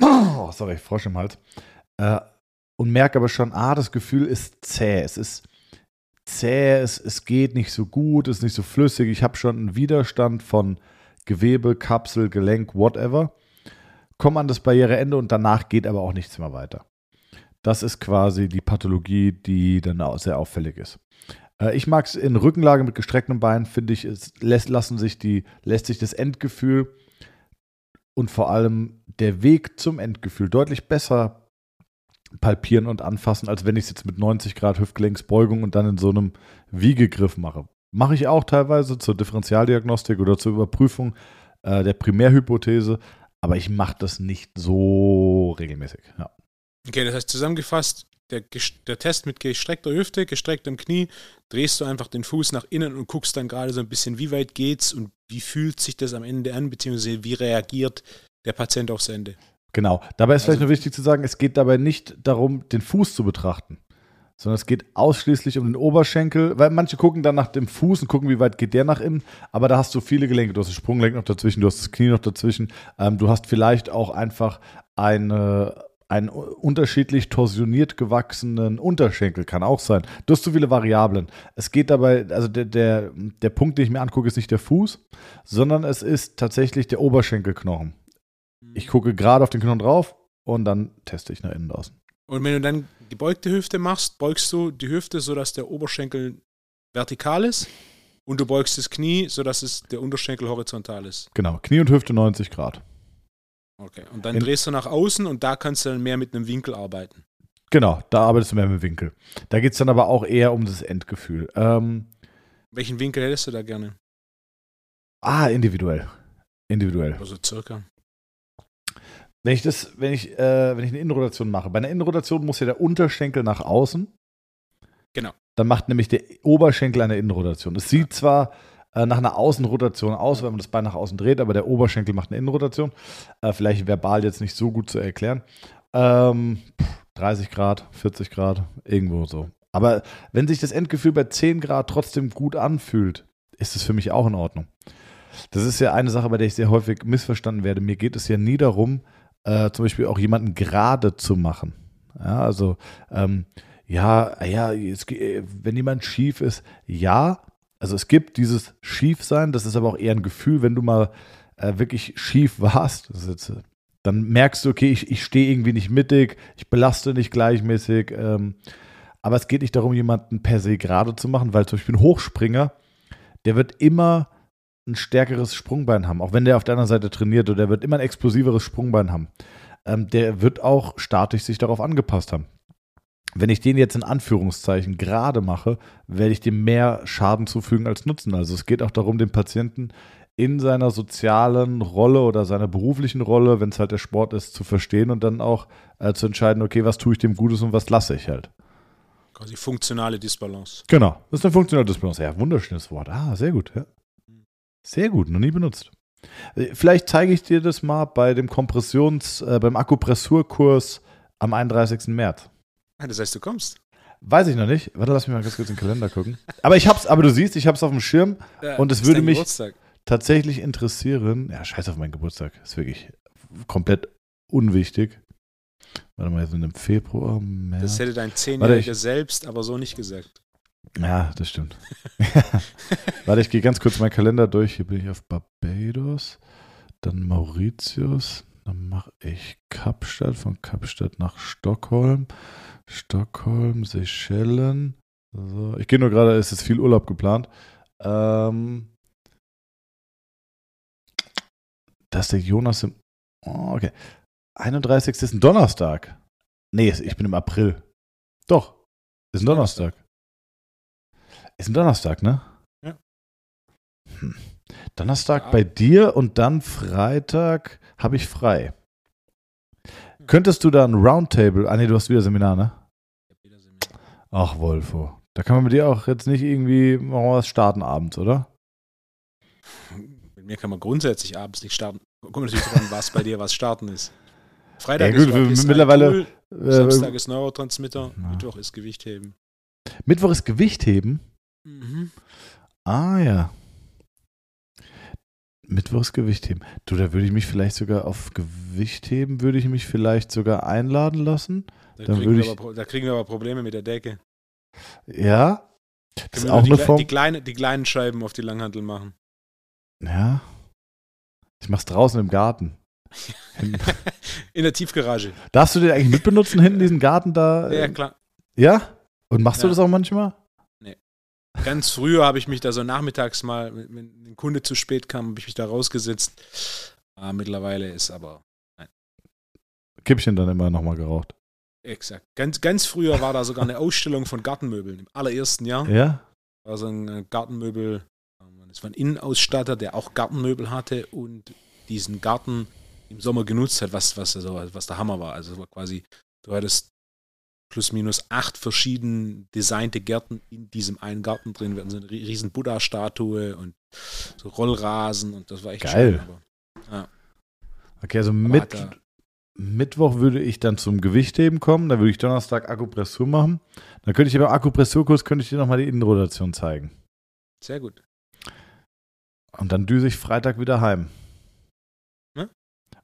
oh, sorry, Frosch im Hals, äh, und merke aber schon, ah, das Gefühl ist zäh, es ist zäh, es, es geht nicht so gut, es ist nicht so flüssig, ich habe schon einen Widerstand von Gewebe, Kapsel, Gelenk, whatever, komme an das Barriereende und danach geht aber auch nichts mehr weiter. Das ist quasi die Pathologie, die dann auch sehr auffällig ist. Äh, Ich mag es in Rückenlage mit gestrecktem Bein, finde ich, es lässt, lassen sich die, lässt sich das Endgefühl und vor allem der Weg zum Endgefühl deutlich besser palpieren und anfassen, als wenn ich es jetzt mit 90 Grad Hüftgelenksbeugung und dann in so einem Wiegegriff mache. Mache ich auch teilweise zur Differentialdiagnostik oder zur Überprüfung äh, der Primärhypothese, aber ich mache das nicht so regelmäßig. Ja. Okay, das heißt zusammengefasst, der, der Test mit gestreckter Hüfte, gestrecktem Knie, drehst du einfach den Fuß nach innen und guckst dann gerade so ein bisschen, wie weit geht's und wie fühlt sich das am Ende an, beziehungsweise wie reagiert der Patient aufs Ende. Genau. Dabei ist vielleicht Also- noch wichtig zu sagen, es geht dabei nicht darum, den Fuß zu betrachten, sondern es geht ausschließlich um den Oberschenkel, weil manche gucken dann nach dem Fuß und gucken, wie weit geht der nach innen, aber da hast du viele Gelenke. Du hast das Sprunggelenk noch dazwischen, du hast das Knie noch dazwischen, ähm, du hast vielleicht auch einfach eine, einen unterschiedlich torsioniert gewachsenen Unterschenkel, kann auch sein. Du hast zu viele Variablen. Es geht dabei, also der, der, der Punkt, den ich mir angucke, ist nicht der Fuß, sondern es ist tatsächlich der Oberschenkelknochen. Ich gucke gerade auf den Knochen drauf und dann teste ich nach innen außen. Und wenn du dann gebeugte Hüfte machst, beugst du die Hüfte, sodass der Oberschenkel vertikal ist und du beugst das Knie, sodass es der Unterschenkel horizontal ist. Genau, Knie und Hüfte 90 Grad. Okay. Und dann In- drehst du nach außen und da kannst du dann mehr mit einem Winkel arbeiten. Genau, da arbeitest du mehr mit Winkel. Da geht es dann aber auch eher um das Endgefühl. Ähm, Welchen Winkel hättest du da gerne? ah, individuell. Individuell. Also circa. Wenn ich das, wenn ich, äh, wenn ich eine Innenrotation mache, bei einer Innenrotation muss ja der Unterschenkel nach außen. Genau. Dann macht nämlich der Oberschenkel eine Innenrotation. Es sieht zwar äh, nach einer Außenrotation aus, wenn man das Bein nach außen dreht, aber der Oberschenkel macht eine Innenrotation. Äh, vielleicht verbal jetzt nicht so gut zu erklären. Ähm, pff, 30 Grad, 40 Grad, irgendwo so. Aber wenn sich das Endgefühl bei 10 Grad trotzdem gut anfühlt, ist es für mich auch in Ordnung. Das ist ja eine Sache, bei der ich sehr häufig missverstanden werde. Mir geht es ja nie darum, äh, zum Beispiel auch jemanden gerade zu machen. Ja, also, ähm, ja, ja, es, ge- wenn jemand schief ist, ja, also es gibt dieses Schiefsein, das ist aber auch eher ein Gefühl, wenn du mal äh, wirklich schief warst, jetzt, äh, dann merkst du, okay, ich, ich stehe irgendwie nicht mittig, ich belaste nicht gleichmäßig, ähm, aber es geht nicht darum, jemanden per se gerade zu machen, weil zum Beispiel ein Hochspringer, der wird immer ein stärkeres Sprungbein haben, auch wenn der auf der anderen Seite trainiert oder der wird immer ein explosiveres Sprungbein haben. Ähm, der wird auch statisch sich darauf angepasst haben. wenn ich den jetzt in Anführungszeichen gerade mache, werde ich dem mehr Schaden zufügen als Nutzen. Also es geht auch darum, den Patienten in seiner sozialen Rolle oder seiner beruflichen Rolle, wenn es halt der Sport ist, zu verstehen und dann auch äh, zu entscheiden, okay, was tue ich dem Gutes und was lasse ich halt. Quasi funktionale Disbalance. Genau, das ist eine funktionale Disbalance. Ja, wunderschönes Wort. Ah, sehr gut. Ja. Sehr gut, noch nie benutzt. Äh, Vielleicht zeige ich dir das mal bei dem Kompressions-, äh, beim Akupressurkurs am 31. März. Ah, Das heißt, du kommst. Weiß ich noch nicht. Warte, lass mich mal ganz kurz in den Kalender gucken. Aber ich hab's, aber du siehst, ich hab's auf dem Schirm Ja, und es würde mich Geburtstag. tatsächlich interessieren. Ja, scheiß auf meinen Geburtstag. Ist wirklich komplett unwichtig. Warte mal, jetzt sind im Februar, März. Das hätte dein Warte, Zehnjähriger ich- selbst aber so nicht gesagt. Ja, das stimmt. Warte, ich gehe ganz kurz meinen Kalender durch. Hier bin ich auf Barbados, dann Mauritius, dann mache ich Kapstadt, von Kapstadt nach Stockholm, Stockholm, Seychellen. So, ich gehe nur gerade, es ist viel Urlaub geplant. Ähm, das ist der Jonas im. Oh, okay. 31. ist ein Donnerstag. Nee, ich bin im April. Doch, ist ein Donnerstag. Ist ein Donnerstag, ne? Ja. Hm. Donnerstag Ja. bei dir und dann Freitag habe ich frei. Könntest du da ein Roundtable? Ah, nee, du hast wieder Seminar, ne? Ach, Wolfo. Da kann man mit dir auch jetzt nicht irgendwie mal was starten abends, oder? Mit mir kann man grundsätzlich abends nicht starten. Kommt natürlich dran, was bei dir was starten ist. Freitag Ja, gut, ist, wir- mittlerweile- Alkohol, Samstag Äh, ist Neurotransmitter, Na. Mittwoch ist Gewichtheben. Mittwoch ist Gewichtheben. Mhm. Ah, ja. Mittwoch ist Gewichtheben. Du, da würde ich mich vielleicht sogar auf Gewichtheben, würde ich mich vielleicht sogar einladen lassen. Da, Dann kriegen ich- aber, da kriegen wir aber Probleme mit der Decke. Ja. Das ist auch die, eine Form. die, kleine, die kleinen Scheiben auf die Langhantel machen. Ja. Ich mach's draußen im Garten. In der Tiefgarage. Darfst du den eigentlich mitbenutzen hinten, diesen Garten da? Ja, äh, klar. Ja? Und machst du Ja. das auch manchmal? Ganz früher habe ich mich da so nachmittags mal, wenn ein Kunde zu spät kam, habe ich mich da rausgesetzt. Ah, mittlerweile ist aber Kippchen dann immer nochmal geraucht. exakt. Ganz, ganz früher war da sogar eine Ausstellung von Gartenmöbeln. Im allerersten Jahr Ja? war so ein äh, Gartenmöbel. ähm, Es war ein Innenausstatter, der auch Gartenmöbel hatte und diesen Garten im Sommer genutzt hat, was, was, also, was der Hammer war. Also war quasi, du hattest plus minus acht verschieden designte Gärten in diesem einen Garten drin. Wir hatten so eine ri- riesen Buddha-Statue und so Rollrasen und das war echt Geil. schön. Aber Okay, also aber mit, Mittwoch würde ich dann zum Gewichtheben kommen. Dann würde ich Donnerstag Akupressur machen. Dann könnte ich beim Akupressurkurs könnte ich dir nochmal die Innenrotation zeigen. sehr gut. Und dann düse ich Freitag wieder heim. Ne?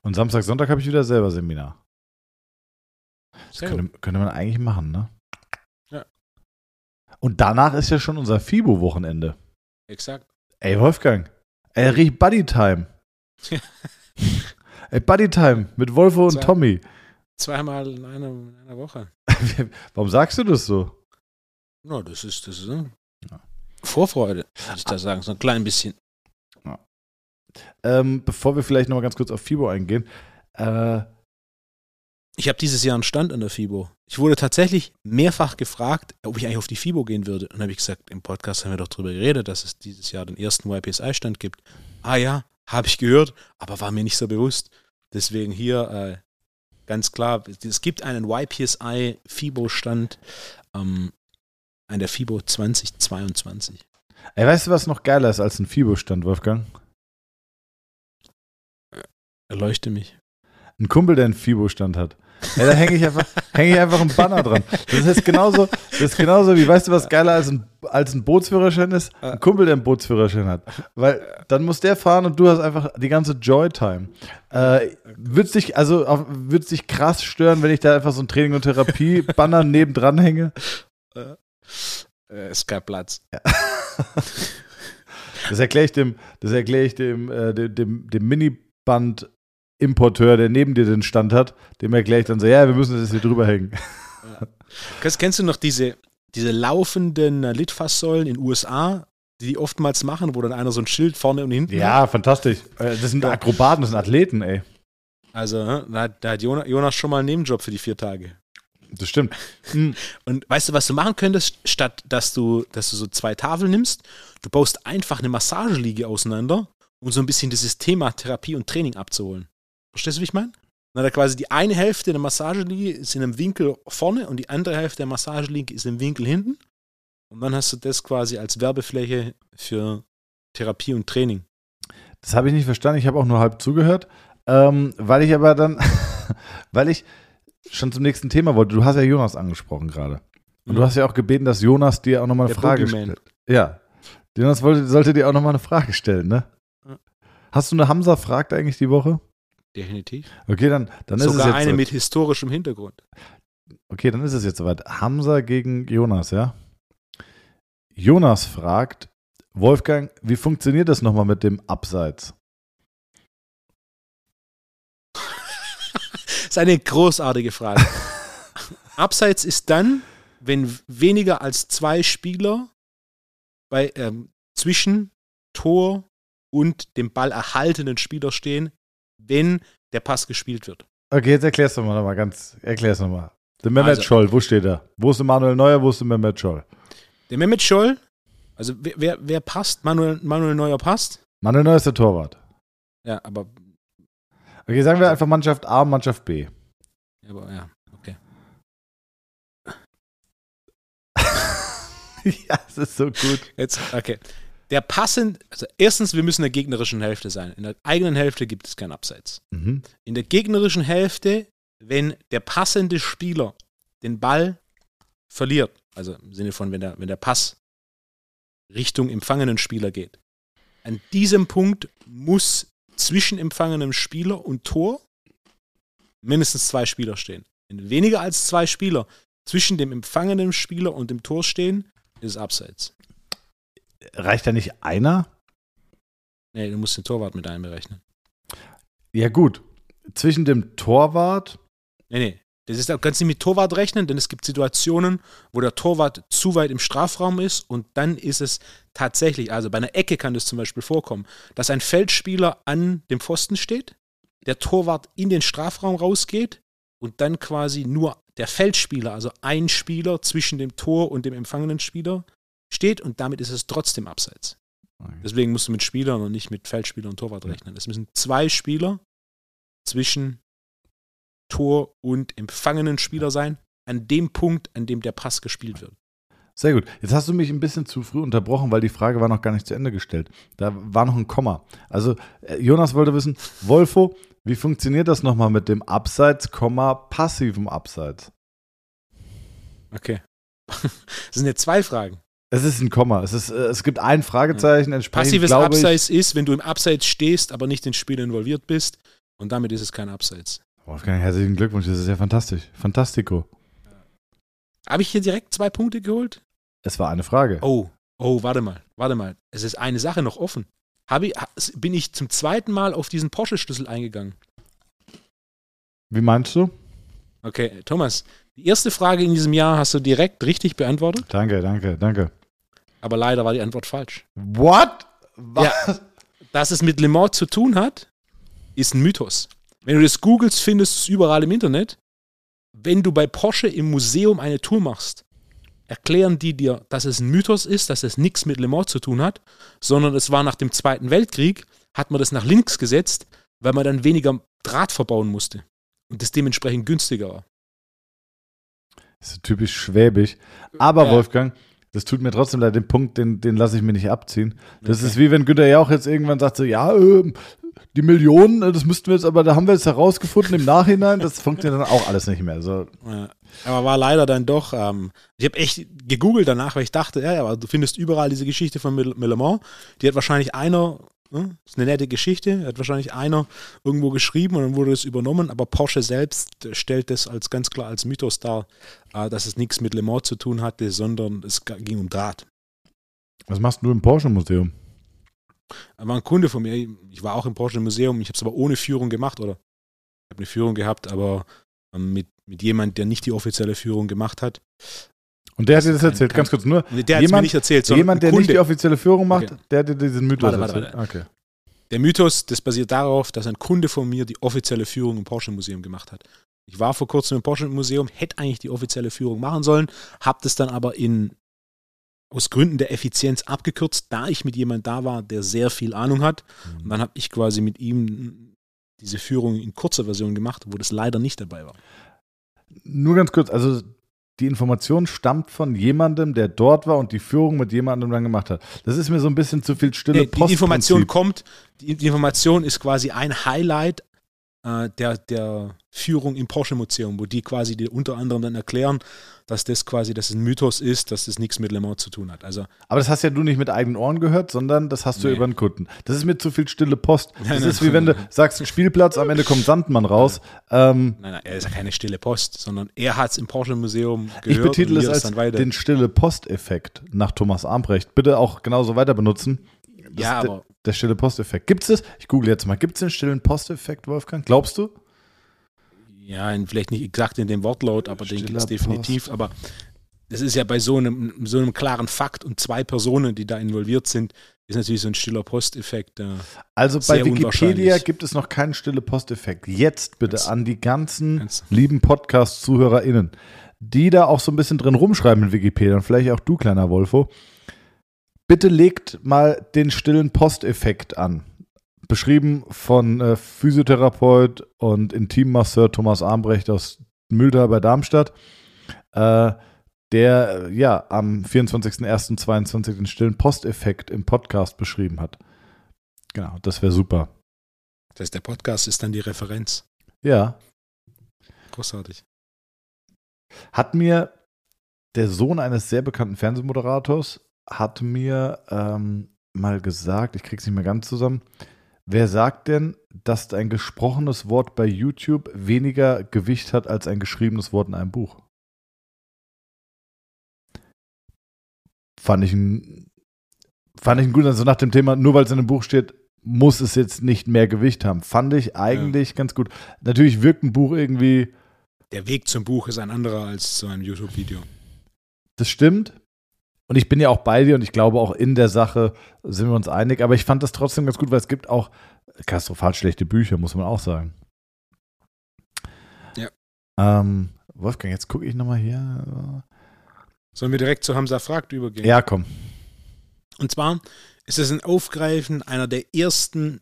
Und Samstag, Sonntag habe ich wieder selber Seminar. Das könnte, könnte man eigentlich machen, ne? Ja. Und danach ist ja schon unser FIBO-Wochenende. Exakt. Ey, Wolfgang. Ey, riecht Buddy Time. Ey, Buddy Time mit Wolfo und Zwei- Tommy. Zweimal in einer, in einer Woche. Warum sagst du das so? No, das ist, das ist ne? Ja. Vorfreude, würde ich da sagen. So ein klein bisschen. Ähm, bevor wir vielleicht nochmal ganz kurz auf FIBO eingehen. Äh, Ich habe dieses Jahr einen Stand an der FIBO. Ich wurde tatsächlich mehrfach gefragt, ob ich eigentlich auf die FIBO gehen würde. Und habe ich gesagt, im Podcast haben wir doch darüber geredet, dass es dieses Jahr den ersten YPSI-Stand gibt. Ah ja, habe ich gehört, aber war mir nicht so bewusst. Deswegen hier äh, ganz klar, es gibt einen YPSI FIBO-Stand ähm, an der FIBO 2022. ey, weißt du, was noch geiler ist als ein FIBO-Stand, Wolfgang? Erleuchte mich. Ein Kumpel, der einen FIBO-Stand hat. Ey, da hänge ich einfach, hänge ich einfach einen Banner dran. Das ist genauso, das ist genauso wie, weißt du, was geiler als ein, als ein Bootsführerschein ist? Ein Kumpel, der einen Bootsführerschein hat. Weil dann muss der fahren und du hast einfach die ganze Joy-Time. Äh, Würde dich, also, würd's dich krass stören, wenn ich da einfach so ein Training- und Therapie-Banner nebendran hänge? Äh, ist kein Platz. Das erkläre ich dem, das erkläre ich dem, äh, dem, dem, dem Miniband-Importeur, der neben dir den Stand hat, dem erkläre ich dann so, ja, wir müssen das hier drüber hängen. Kennst, kennst du noch diese, diese laufenden Litfaßsäulen in USA, die die oftmals machen, wo dann einer so ein Schild vorne und hinten hat? Ja, fantastisch. Äh, Das sind Akrobaten, das sind Athleten, ey. Also, da hat, da hat Jonas, Jonas schon mal einen Nebenjob für die vier Tage. Das stimmt. Hm. Und weißt du, was du machen könntest, statt dass du, dass du so zwei Tafeln nimmst? Du baust einfach eine Massageliege auseinander, um so ein bisschen dieses Thema Therapie und Training abzuholen. Verstehst du, wie ich meine? Dann hat er quasi die eine Hälfte der Massageliege ist in einem Winkel vorne und die andere Hälfte der Massageliege ist im Winkel hinten. Und dann hast du das quasi als Werbefläche für Therapie und Training. Das habe ich nicht verstanden. Ich habe auch nur halb zugehört. Ähm, weil ich aber dann, weil ich schon zum nächsten Thema wollte. Du hast ja Jonas angesprochen gerade. Und du Mhm. hast ja auch gebeten, dass Jonas dir auch nochmal eine Der Frage Boogeyman. stellt. Ja. Jonas wollte, sollte dir auch nochmal eine Frage stellen, ne? Hast du eine Hamza fragt eigentlich die Woche? Definitiv. Okay, dann, dann ist es jetzt eine so. mit historischem Hintergrund. Okay, dann ist es jetzt soweit. Hamza gegen Jonas, ja? Jonas fragt, Wolfgang, wie funktioniert das nochmal mit dem Abseits? Das ist eine großartige Frage. Abseits ist dann, wenn weniger als zwei Spieler bei, ähm, zwischen Tor und dem Ball erhaltenen Spieler stehen, wenn der Pass gespielt wird. Okay, jetzt erklärst du mal nochmal ganz, erklär's nochmal. Der Mehmet Also- Scholl, wo steht er? Wo ist der Manuel Neuer, wo ist der Mehmet Scholl? Der Mehmet Scholl, also wer, wer, wer passt? Manuel, Manuel Neuer passt? Manuel Neuer ist der Torwart. Ja, aber, Okay, sagen wir einfach Mannschaft A, Mannschaft B. aber ja, okay. ja, es ist so gut. Jetzt, okay. Der passend, also erstens, wir müssen in der gegnerischen Hälfte sein. In der eigenen Hälfte gibt es kein Abseits. Mhm. in der gegnerischen Hälfte, wenn der passende Spieler den Ball verliert, also im Sinne von, wenn der, wenn der Pass Richtung empfangenen Spieler geht. An diesem Punkt muss zwischen empfangenem Spieler und Tor mindestens zwei Spieler stehen. Wenn weniger als zwei Spieler zwischen dem empfangenen Spieler und dem Tor stehen, ist es abseits. Reicht da nicht einer? Nee, du musst den Torwart mit einberechnen. Ja, gut. Zwischen dem Torwart, Nee, nee. Das ist, kannst du nicht mit Torwart rechnen, denn es gibt Situationen, wo der Torwart zu weit im Strafraum ist und dann ist es tatsächlich, also bei einer Ecke kann das zum Beispiel vorkommen, dass ein Feldspieler an dem Pfosten steht, der Torwart in den Strafraum rausgeht und dann quasi nur der Feldspieler, also ein Spieler zwischen dem Tor und dem empfangenen Spieler steht und damit ist es trotzdem abseits. Deswegen musst du mit Spielern und nicht mit Feldspieler und Torwart rechnen. Es müssen zwei Spieler zwischen Tor und empfangenen Spieler sein, an dem Punkt, an dem der Pass gespielt wird. Sehr gut. Jetzt hast du mich ein bisschen zu früh unterbrochen, weil die Frage war noch gar nicht zu Ende gestellt. Da war noch ein Komma. Also äh, Jonas wollte wissen, Wolfo, wie funktioniert das nochmal mit dem Abseits, Komma, passivem Abseits? Okay. Das sind jetzt zwei Fragen. Es ist ein Komma. Es, ist, äh, es gibt ein Fragezeichen. Entsprechend Passives Abseits ist, wenn du im Abseits stehst, aber nicht ins Spiel involviert bist. Und damit ist es kein Abseits. Wolfgang, herzlichen Glückwunsch. Das ist ja fantastisch. Fantastico. Habe ich hier direkt zwei Punkte geholt? Es war eine Frage. Oh, oh, warte mal, warte mal. Es ist eine Sache noch offen. Habe ich, bin ich zum zweiten Mal auf diesen Porsche-Schlüssel eingegangen? Wie meinst du? Okay, Thomas, die erste Frage in diesem Jahr hast du direkt richtig beantwortet, Danke, danke, danke. aber leider war die Antwort falsch. What? Was? Dass es mit Le Mans zu tun hat, ist ein Mythos. Wenn du das googelst, findest du es überall im Internet. Wenn du bei Porsche im Museum eine Tour machst, erklären die dir, dass es ein Mythos ist, dass es nichts mit Le Mans zu tun hat, sondern es war nach dem Zweiten Weltkrieg, hat man das nach links gesetzt, weil man dann weniger Draht verbauen musste und das dementsprechend günstiger war. Das ist typisch schwäbisch. Aber Ja. Wolfgang, das tut mir trotzdem leid, den Punkt, den, den lasse ich mir nicht abziehen. Das Okay. ist wie wenn Günther Jauch jetzt irgendwann sagt so, ja, ähm, die Millionen, äh, das müssten wir jetzt, aber da haben wir jetzt herausgefunden im Nachhinein, das funktioniert dann auch alles nicht mehr. So, Ja, aber war leider dann doch, ähm, ich habe echt gegoogelt danach, weil ich dachte, ja, ja, aber du findest überall diese Geschichte von Mil- Millemont. Die hat wahrscheinlich einer, ne, ist eine nette Geschichte, hat wahrscheinlich einer irgendwo geschrieben und dann wurde es übernommen, aber Porsche selbst stellt das als ganz klar als Mythos dar, äh, dass es nichts mit Le Mans zu tun hatte, sondern es ging um Draht. was machst du im Porsche-Museum? Da war ein Kunde von mir, ich war auch im Porsche Museum, ich habe es aber ohne Führung gemacht, oder? Ich habe eine Führung gehabt, aber ähm, mit, mit jemand, der nicht die offizielle Führung gemacht hat. Und der hat dir das erzählt, kein- ganz kurz nur. Der hat es mir nicht erzählt, sondern Jemand, der ein nicht die Kunde. offizielle Führung macht, Okay. der hat dir diesen Mythos Warte, warte, erzählt. Okay. Der Mythos, das basiert darauf, dass ein Kunde von mir die offizielle Führung im Porsche Museum gemacht hat. Ich war vor kurzem im Porsche Museum, hätte eigentlich die offizielle Führung machen sollen, habe das dann aber in aus Gründen der Effizienz abgekürzt, da ich mit jemand da war, der sehr viel Ahnung hat. Und dann habe ich quasi mit ihm diese Führung in kurzer Version gemacht, wo das leider nicht dabei war. Nur ganz kurz, also die Information stammt von jemandem, der dort war und die Führung mit jemandem dann gemacht hat. Das ist mir so ein bisschen zu viel stille Nee, die Information kommt, die Information ist quasi ein Highlight äh, der, der Führung im Porsche Museum, wo die quasi dir unter anderem dann erklären, dass das quasi, dass es ein Mythos ist, dass das nichts mit Le Mans zu tun hat. Also Aber das hast ja du nicht mit eigenen Ohren gehört, sondern das hast du Nee. über einen Kunden. Das ist mir zu viel stille Post. Das Nein, nein. ist wie wenn du sagst, Spielplatz, am Ende kommt Sandmann raus. Ähm, Nein, nein, er ist ja keine stille Post, sondern er hat es im Porsche Museum gehört ich betitel es als den stille Post-Effekt nach Thomas Armbrecht. Bitte auch genauso weiter benutzen. Das ja, aber der stille Posteffekt. Gibt es das? Ich google jetzt mal. Gibt es den stillen Posteffekt, Wolfgang? Glaubst du? ja, vielleicht nicht exakt in dem Wortlaut, aber den gibt es Stiller definitiv. Aber das ist ja bei so einem, so einem klaren Fakt und zwei Personen, die da involviert sind, ist natürlich so ein stiller Posteffekt. Äh, Also bei Wikipedia gibt es noch keinen stille Posteffekt. Jetzt bitte Ganz- an die ganzen ganz- lieben Podcast-ZuhörerInnen, die da auch so ein bisschen drin rumschreiben in Wikipedia und vielleicht auch du, kleiner Wolfo. Bitte legt mal den stillen Posteffekt an. Beschrieben von äh, Physiotherapeut und Intimmasseur Thomas Armbrecht aus Mühltal bei Darmstadt, äh, der äh, ja am 24.01.22 den stillen Posteffekt im Podcast beschrieben hat. Genau, das wäre super. das heißt, der Podcast ist dann die Referenz. Ja. Großartig. Hat mir der Sohn eines sehr bekannten Fernsehmoderators hat mir ähm, mal gesagt, ich krieg's nicht mehr ganz zusammen, wer sagt denn, dass ein gesprochenes Wort bei YouTube weniger Gewicht hat als ein geschriebenes Wort in einem Buch? Fand ich ein, fand ich ein gut, also nach dem Thema, nur weil es in einem Buch steht, muss es jetzt nicht mehr Gewicht haben. Fand ich eigentlich ganz gut. Natürlich wirkt ein Buch irgendwie, Der Weg zum Buch ist ein anderer als zu einem YouTube-Video. Das stimmt. Und ich bin ja auch bei dir und ich glaube auch in der Sache sind wir uns einig. Aber ich fand das trotzdem ganz gut, weil es gibt auch katastrophal schlechte Bücher, muss man auch sagen. Ja. Ähm, Wolfgang, jetzt gucke ich nochmal hier. Sollen wir direkt zu Hamza fragt übergehen? Ja, komm. Und zwar ist es ein Aufgreifen einer der ersten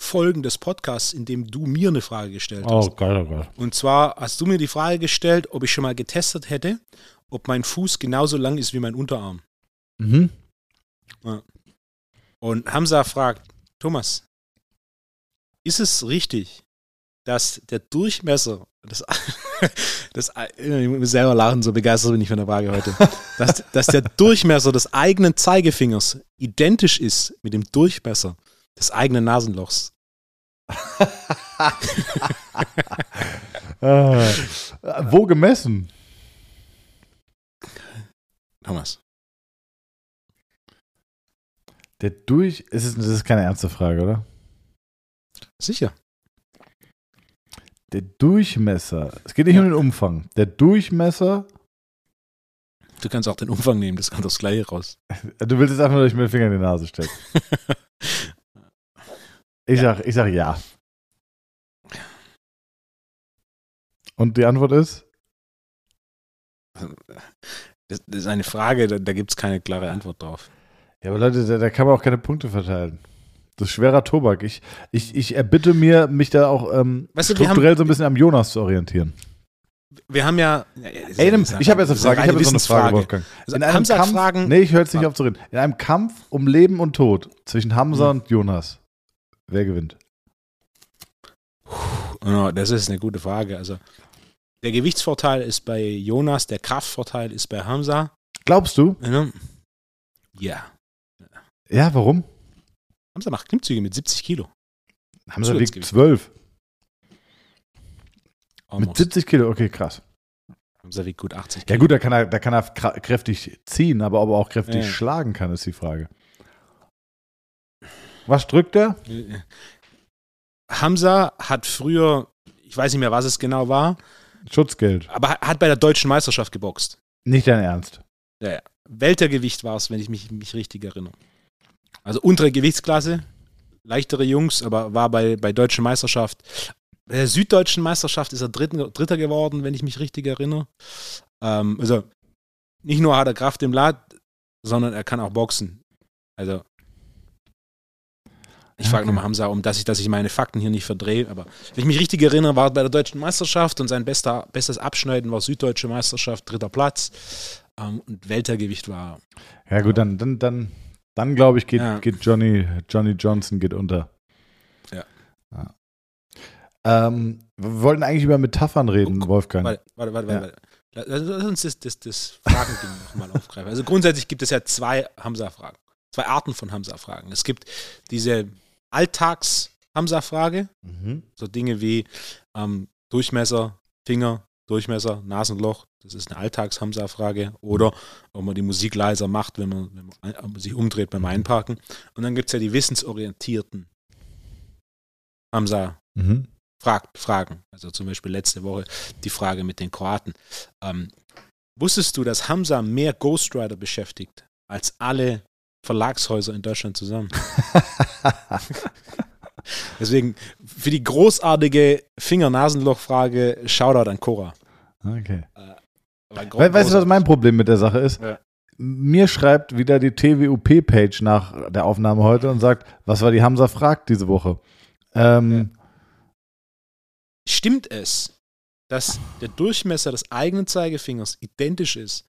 Folgen des Podcasts, in dem du mir eine Frage gestellt hast. geil, oh Gott. Und zwar hast du mir die Frage gestellt, ob ich schon mal getestet hätte, ob mein Fuß genauso lang ist wie mein Unterarm. Mhm. Und Hamza fragt, Thomas, ist es richtig, dass der Durchmesser, das, das ich muss selber lachen, so begeistert bin ich von der Frage heute, dass, dass der Durchmesser des eigenen Zeigefingers identisch ist mit dem Durchmesser des eigenen Nasenlochs? Äh, wo gemessen? Thomas. Der durch. Es ist, das ist keine ernste Frage, oder? Sicher. Der Durchmesser. Es geht nicht um den Umfang. Der Durchmesser. Du kannst auch den Umfang nehmen, das kommt das gleiche raus. Du willst jetzt einfach nur, dass ich mir den Finger in die Nase stecke. Ich sag, ich sag ja. Und die Antwort ist? Das, das ist eine Frage, da, da gibt es keine klare Antwort drauf. Ja, aber Leute, da, da kann man auch keine Punkte verteilen. Das ist schwerer Tobak. Ich, ich, ich erbitte mir, mich da auch ähm, Weißt du, strukturell so ein bisschen am Jonas zu orientieren. Wir haben ja. ja, Ey, nimm, ich habe jetzt eine Frage, ich habe jetzt so eine Frage, Wolfgang. Also In einem Hamza Kampf, fragen, nee, ich höre jetzt nicht auf zu reden. In einem Kampf um Leben und Tod zwischen Hamza Hm. und Jonas, wer gewinnt? Oh, das ist eine gute Frage. Also, der Gewichtsvorteil ist bei Jonas, der Kraftvorteil ist bei Hamza. Glaubst du? Ja. Ja. Ja, warum? Hamza macht Klimmzüge mit 70 Kilo. Hamza wiegt Zusatzgewicht. 12. Mit Almost. 70 Kilo, okay, krass. Hamza wiegt gut 80 Ja Kilo. gut, da kann er, da kann er kräftig ziehen, aber ob er auch kräftig Ja. schlagen kann, ist die Frage. Was drückt er? Äh, Hamza hat früher, ich weiß nicht mehr, was es genau war, Schutzgeld. aber hat- hat bei der deutschen Meisterschaft geboxt. Nicht dein Ernst. Ja, ja. Weltergewicht war es, wenn ich mich, mich richtig erinnere. Also untere Gewichtsklasse, leichtere Jungs, aber war bei, bei deutschen Meisterschaft. bei der süddeutschen Meisterschaft ist er Dritten, Dritter geworden, wenn ich mich richtig erinnere. Ähm, also nicht nur hat er Kraft im Lad, sondern er kann auch boxen. Also ich Ja, frage okay. nochmal Hamza, um dass ich, dass ich meine Fakten hier nicht verdrehe, aber wenn ich mich richtig erinnere, war er bei der deutschen Meisterschaft und sein bester, bestes Abschneiden war süddeutsche Meisterschaft, dritter Platz. Ähm, und Weltergewicht war Ja, gut, dann, dann, dann, dann glaube ich, geht, Ja. geht Johnny, Johnny Johnson geht unter. Ja. Ja. Ähm, wir wollten eigentlich über Metaphern reden, Guck, Wolfgang. Warte, warte, warte, Ja. warte. Lass lass uns das, das, das Fragending nochmal aufgreifen. Also grundsätzlich gibt es ja zwei Hamza-Fragen. Zwei Arten von Hamza-Fragen. Es gibt diese Alltags-Hamza-Frage, Mhm. so Dinge wie ähm, Durchmesser, Finger, Durchmesser, Nasenloch. Das ist eine Alltags-Hamza-Frage. Oder ob man die Musik leiser macht, wenn man, wenn man sich umdreht beim Einparken. Und dann gibt es ja die wissensorientierten Hamza Mhm. fragt, Fragen. Also zum Beispiel letzte Woche die Frage mit den Kroaten. Ähm, wusstest du, dass Hamza mehr Ghostwriter beschäftigt als alle Verlagshäuser in Deutschland zusammen? Deswegen für die großartige Finger-Nasenloch-Frage Shoutout an Cora. okay. We weißt du, was mein Problem mit der Sache ist? Ja. Mir schreibt wieder die TWUP-Page nach der Aufnahme heute und sagt, was war die Hamza fragt diese Woche? Ähm, Stimmt es, dass der Durchmesser des eigenen Zeigefingers identisch ist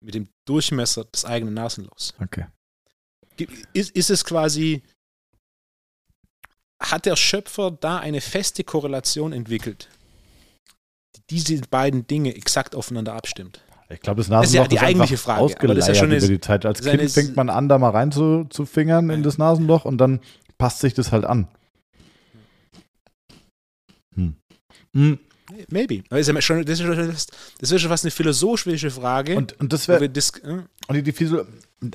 mit dem Durchmesser des eigenen Nasenlochs? Okay. Ist, ist es quasi, hat der Schöpfer da eine feste Korrelation entwickelt, die diese beiden Dinge exakt aufeinander abstimmt? Ich glaube, das Das ist ja Nasenloch die eigentliche Frage, aber das ist ja ausgeleiert schon über eine- die Zeit. Als Kind fängt man an, da mal rein zu, zu fingern in das Nasenloch und dann passt sich das halt an. Hm. Hm. Maybe. Aber ist ja schon, das, ist schon, das ist schon fast eine philosophische Frage. Und, und das wäre äh, Und die, die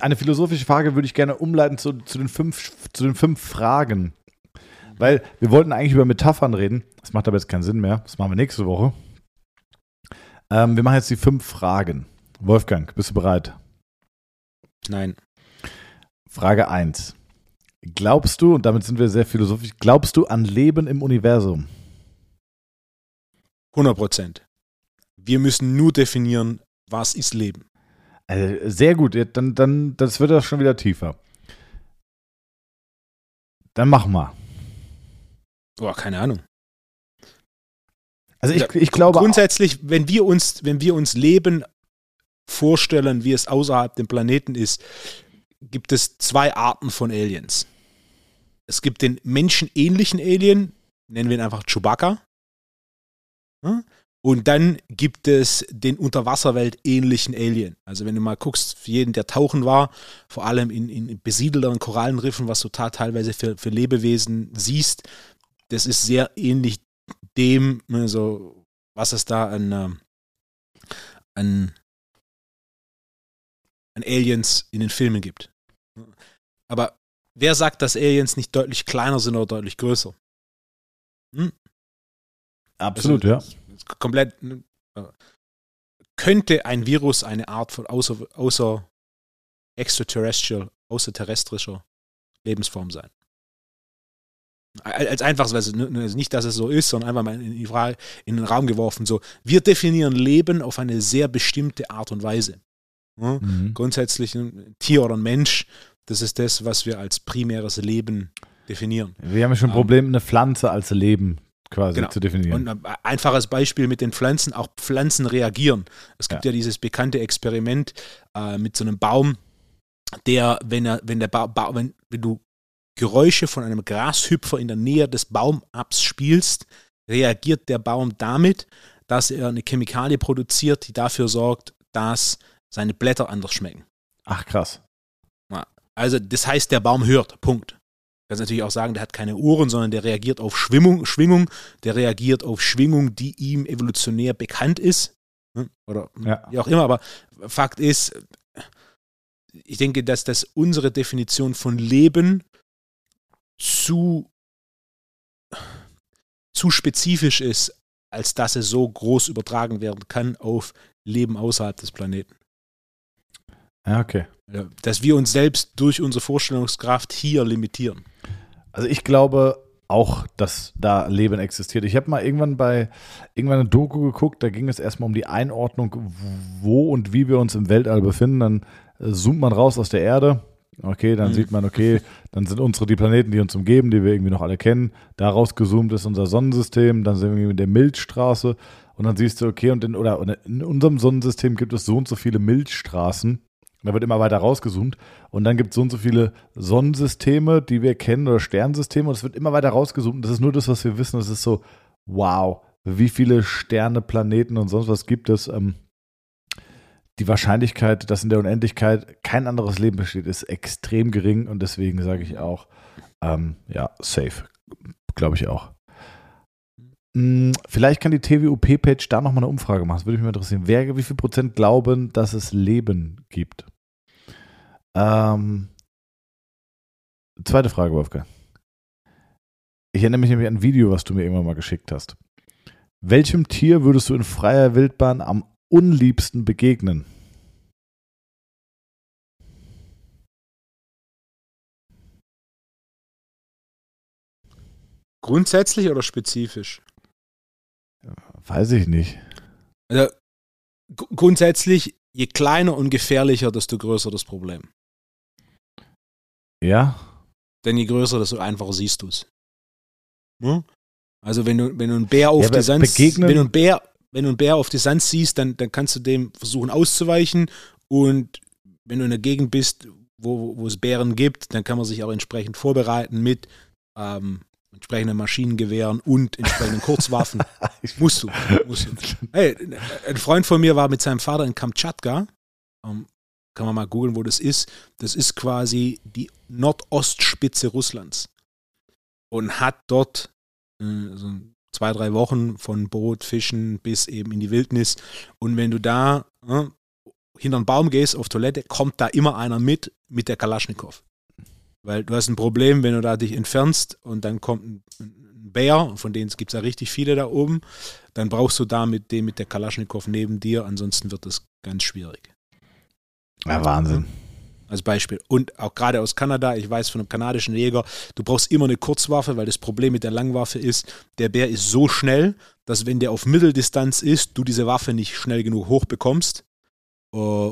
eine philosophische Frage würde ich gerne umleiten zu, zu, den fünf, zu den fünf Fragen. Weil wir wollten eigentlich über Metaphern reden. Das macht aber jetzt keinen Sinn mehr. Das machen wir nächste Woche. Ähm, wir machen jetzt die fünf Fragen. Wolfgang, bist du bereit? nein. Frage 1. Glaubst du, und damit sind wir sehr philosophisch, glaubst du an Leben im Universum? 100 Prozent. Wir müssen nur definieren, was ist Leben. Also, sehr gut, dann, dann das wird das schon wieder tiefer. Dann mach mal. Oh, keine Ahnung. Also ich, Ja, ich glaube, Grundsätzlich, wenn wir uns, wenn wir uns Leben vorstellen, wie es außerhalb dem Planeten ist, gibt es zwei Arten von Aliens. Es gibt den menschenähnlichen Alien, nennen wir ihn einfach Chewbacca. Ja? Und dann gibt es den Unterwasserwelt ähnlichen Alien. Also wenn du mal guckst, für jeden, der tauchen war, vor allem in, in besiedelteren Korallenriffen, was du da teilweise für, für Lebewesen siehst, das ist sehr ähnlich dem, also was es da an, ähm, an, an Aliens in den Filmen gibt. Aber wer sagt, dass Aliens nicht deutlich kleiner sind oder deutlich größer? Absolut, Also, ja. Komplett. äh, Könnte ein Virus eine Art von außer, außer extraterrestrial, außerterrestrischer Lebensform sein? Al- Als einfaches, also nicht, dass es so ist, sondern einfach mal in, die Frage, in den Raum geworfen. So, wir definieren Leben auf eine sehr bestimmte Art und Weise. Ja? Mhm. Grundsätzlich ein Tier oder ein Mensch, das ist das, was wir als primäres Leben definieren. Wir haben ja schon ein Ähm, Problem, eine Pflanze als Leben quasi Genau. zu definieren. Und ein einfaches Beispiel mit den Pflanzen, auch Pflanzen reagieren. Es gibt ja, dieses bekannte Experiment äh, mit so einem Baum, der, wenn er, wenn der ba ba wenn, wenn du Geräusche von einem Grashüpfer in der Nähe des Baumabs spielst, reagiert der Baum damit, dass er eine Chemikalie produziert, die dafür sorgt, dass seine Blätter anders schmecken. Ach krass. Also das heißt, der Baum hört. Punkt. Du kannst natürlich auch sagen, der hat keine Ohren, sondern der reagiert auf Schwingung, Schwingung, der reagiert auf Schwingung, die ihm evolutionär bekannt ist. Ne? Oder Ja. wie auch immer, aber Fakt ist, ich denke, dass das unsere Definition von Leben zu, zu spezifisch ist, als dass es so groß übertragen werden kann auf Leben außerhalb des Planeten. Ja, okay. Ja, Dass wir uns selbst durch unsere Vorstellungskraft hier limitieren. Also ich glaube, auch, dass da Leben existiert. Ich habe mal irgendwann bei irgendwann eine Doku geguckt, da ging es erstmal um die Einordnung, wo und wie wir uns im Weltall befinden. Dann äh, zoomt man raus aus der Erde. Okay, dann Mhm. sieht man, okay, dann sind unsere die Planeten, die uns umgeben, die wir irgendwie noch alle kennen. Daraus gezoomt ist unser Sonnensystem, dann sind wir in der Milchstraße und dann siehst du, okay, und in, oder oder in unserem Sonnensystem gibt es so und so viele Milchstraßen. Da wird immer weiter rausgezoomt. Und dann gibt es so und so viele Sonnensysteme, die wir kennen, oder Sternsysteme. Und es wird immer weiter rausgezoomt. Das ist nur das, was wir wissen. Das ist so, wow, wie viele Sterne, Planeten und sonst was gibt es. Ähm, die Wahrscheinlichkeit, dass in der Unendlichkeit kein anderes Leben besteht, ist extrem gering. Und deswegen sage ich auch, ähm, ja, safe. Glaube ich auch. Hm, Vielleicht kann die TWUP-Page da nochmal eine Umfrage machen. Das würde mich mal interessieren. Wer, wie viel Prozent glauben, dass es Leben gibt? Ähm, zweite Frage, Wolfgang. Ich erinnere mich nämlich an ein Video, was du mir irgendwann mal geschickt hast. Welchem Tier würdest du in freier Wildbahn am unliebsten begegnen? Grundsätzlich oder spezifisch? Weiß ich nicht. Also, gr- grundsätzlich, je kleiner und gefährlicher, desto größer das Problem. Ja? Denn je größer, desto einfacher siehst du es. Hm? Also wenn du, wenn du einen Bär auf Ja, die Sand, begegnen- wenn du einen Bär, wenn du einen Bär auf die Sand siehst, dann, dann kannst du dem versuchen auszuweichen und wenn du in der Gegend bist, wo, wo es Bären gibt, dann kann man sich auch entsprechend vorbereiten mit ähm, entsprechenden Maschinengewehren und entsprechenden Kurzwaffen. musst du, musst du. Hey, ein Freund von mir war mit seinem Vater in Kamtschatka. Ähm, kann man mal googeln, wo das ist. Das ist quasi die Nordostspitze Russlands. Und hat dort äh, so zwei, drei Wochen von Boot, Fischen bis eben in die Wildnis. Und wenn du da äh, hinter einen Baum gehst auf Toilette, kommt da immer einer mit, mit der Kalaschnikow. Weil du hast ein Problem, wenn du da dich entfernst und dann kommt ein, ein Bär, von denen gibt es ja richtig viele da oben, dann brauchst du da mit dem mit der Kalaschnikow neben dir, ansonsten wird das ganz schwierig. Ja, Wahnsinn. Als Beispiel. Und auch gerade aus Kanada, ich weiß von einem kanadischen Jäger, du brauchst immer eine Kurzwaffe, weil das Problem mit der Langwaffe ist, der Bär ist so schnell, dass wenn der auf Mitteldistanz ist, du diese Waffe nicht schnell genug hoch bekommst. Äh,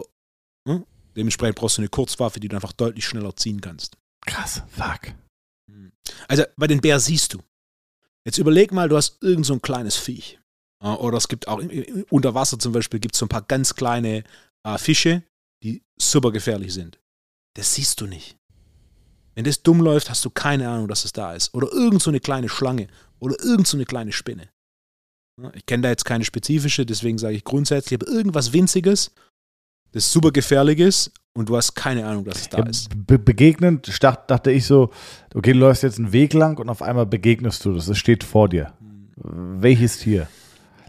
hm? Dementsprechend brauchst du eine Kurzwaffe, die du einfach deutlich schneller ziehen kannst. Krass. Fuck. Also bei den Bär siehst du. Jetzt überleg mal, du hast irgend so ein kleines Viech. Oder es gibt auch unter Wasser zum Beispiel gibt es so ein paar ganz kleine äh, Fische, die super gefährlich sind. Das siehst du nicht. Wenn das dumm läuft, hast du keine Ahnung, dass es da ist. Oder irgend so eine kleine Schlange oder irgend so eine kleine Spinne. Ich kenne da jetzt keine spezifische, deswegen sage ich grundsätzlich, aber irgendwas Winziges, das super gefährlich ist und du hast keine Ahnung, dass es da Ja, ist. be begegnend dachte ich so, okay, du läufst jetzt einen Weg lang und auf einmal begegnest du das. Es steht vor dir. Welches Tier?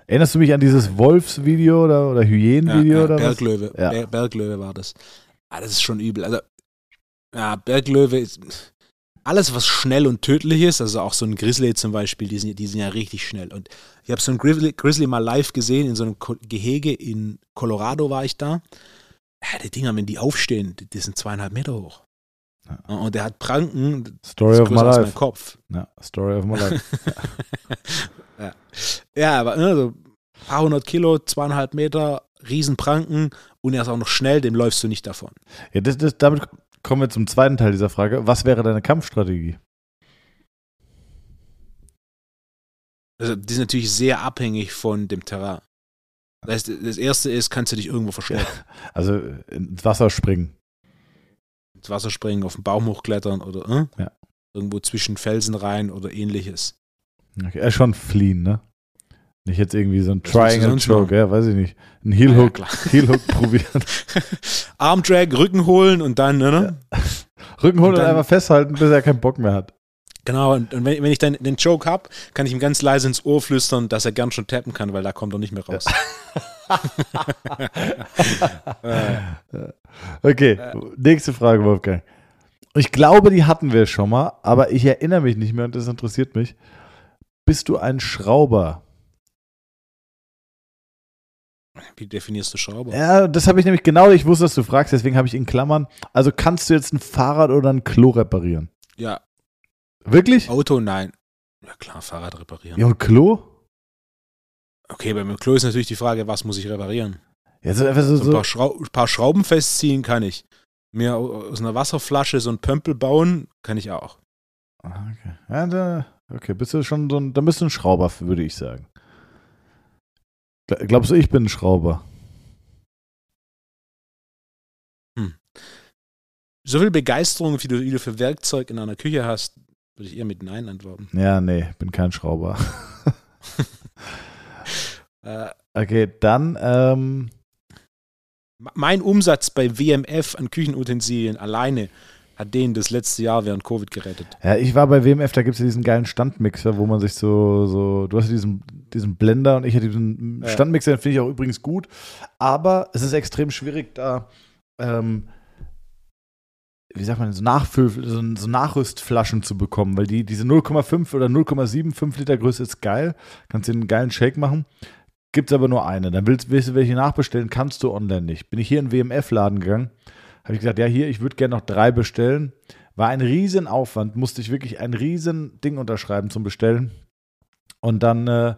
Erinnerst du mich an dieses Wolfsvideo oder, oder Hyänenvideo ja, ja, oder was? Berglöwe. Ja. Ber Berglöwe war das. Ah, das ist schon übel. Also, ja, Berglöwe ist alles, was schnell und tödlich ist, also auch so ein Grizzly zum Beispiel, die sind, die sind ja richtig schnell. Und ich habe so einen Grizzly, Grizzly mal live gesehen, in so einem Gehege in Colorado war ich da. Ja, die Dinger, wenn die aufstehen, die, die sind zweieinhalb Meter hoch. Ja. Und der hat Pranken, Story of my mein life. Kopf. Ja, Story of my life. Ja, aber ne, so ein paar hundert Kilo, zweieinhalb Meter, Riesenpranken und er ist auch noch schnell, dem läufst du nicht davon. Ja, das, das, damit kommen wir zum zweiten Teil dieser Frage. Was wäre deine Kampfstrategie? Also, die ist natürlich sehr abhängig von dem Terrain. Das, heißt, das erste ist, kannst du dich irgendwo verstecken. Also ins Wasser springen. Ins Wasser springen, auf den Baum hochklettern oder äh? Ja. irgendwo zwischen Felsen rein oder ähnliches. Okay, äh, schon fliehen, ne? Nicht jetzt irgendwie so ein Triangle Choke, ja, weiß ich nicht. Ein Heel Ah, ja, Hook, klar. Heel Hook probieren. Armdrag, Rücken holen und dann, ne? ne? Rücken holen und, Und dann- einfach festhalten, bis er keinen Bock mehr hat. Genau, und, und wenn, wenn ich dann den Joke habe, kann ich ihm ganz leise ins Ohr flüstern, dass er gern schon tappen kann, weil da kommt er nicht mehr raus. Äh, Okay, nächste Frage, Wolfgang. Ich glaube, die hatten wir schon mal, aber ich erinnere mich nicht mehr und das interessiert mich. Bist du ein Schrauber? Wie definierst du Schrauber? Ja, das habe ich nämlich genau, ich wusste, dass du fragst, deswegen habe ich in Klammern. Also kannst du jetzt ein Fahrrad oder ein Klo reparieren? Ja, Wirklich? Auto, nein. Ja klar, Fahrrad reparieren. Ja, und Klo? Okay, beim Klo ist natürlich die Frage, was muss ich reparieren? Ja, so einfach so, So ein paar, Schrau paar Schrauben festziehen kann ich. Mir au- aus einer Wasserflasche so ein Pömpel bauen kann ich auch. Ah, okay. Ja, da, okay, bist du schon so ein, da bist du ein Schrauber, würde ich sagen. Gla- Glaubst du, ich bin ein Schrauber? So viel Begeisterung, wie du, wie du für Werkzeug in einer Küche hast, würde ich eher mit Nein antworten. Ja, nee, bin kein Schrauber. Äh, Okay, dann, ähm, mein Umsatz bei WMF an Küchenutensilien alleine hat den das letzte Jahr während Covid gerettet. ja, ich war bei WMF, da gibt es ja diesen geilen Standmixer, wo man sich so, so, du hast ja diesen, diesen Blender und ich hatte diesen Ja. Standmixer, den finde ich auch übrigens gut, aber es ist extrem schwierig, da, ähm, wie sagt man, so, Nachfüll, so, so Nachrüstflaschen zu bekommen, weil die, diese 0,5 oder 0,75 Liter Größe ist geil, kannst dir einen geilen Shake machen. Gibt es aber nur eine. Dann willst, willst du welche nachbestellen, kannst du online nicht. Bin ich hier in den WMF-Laden gegangen, habe ich gesagt, ja, hier, ich würde gerne noch drei bestellen. War ein riesen Aufwand, musste ich wirklich ein riesen Ding unterschreiben zum Bestellen. Und dann, äh,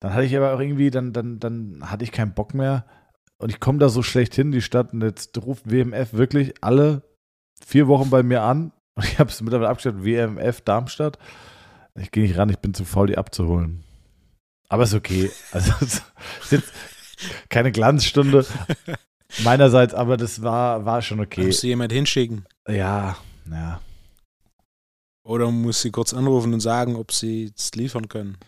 dann hatte ich aber auch irgendwie, dann, dann, dann hatte ich keinen Bock mehr. Und ich komme da so schlecht hin, die Stadt, und jetzt ruft WMF wirklich alle vier Wochen bei mir an. Und ich habe es mittlerweile abgestellt, WMF Darmstadt. Ich gehe nicht ran, ich bin zu faul, die abzuholen. Aber ist okay. Also es ist jetzt keine Glanzstunde meinerseits, aber das war, war schon okay. Musst du jemand hinschicken? Ja, ja. Oder muss sie kurz anrufen und sagen, ob sie es liefern können?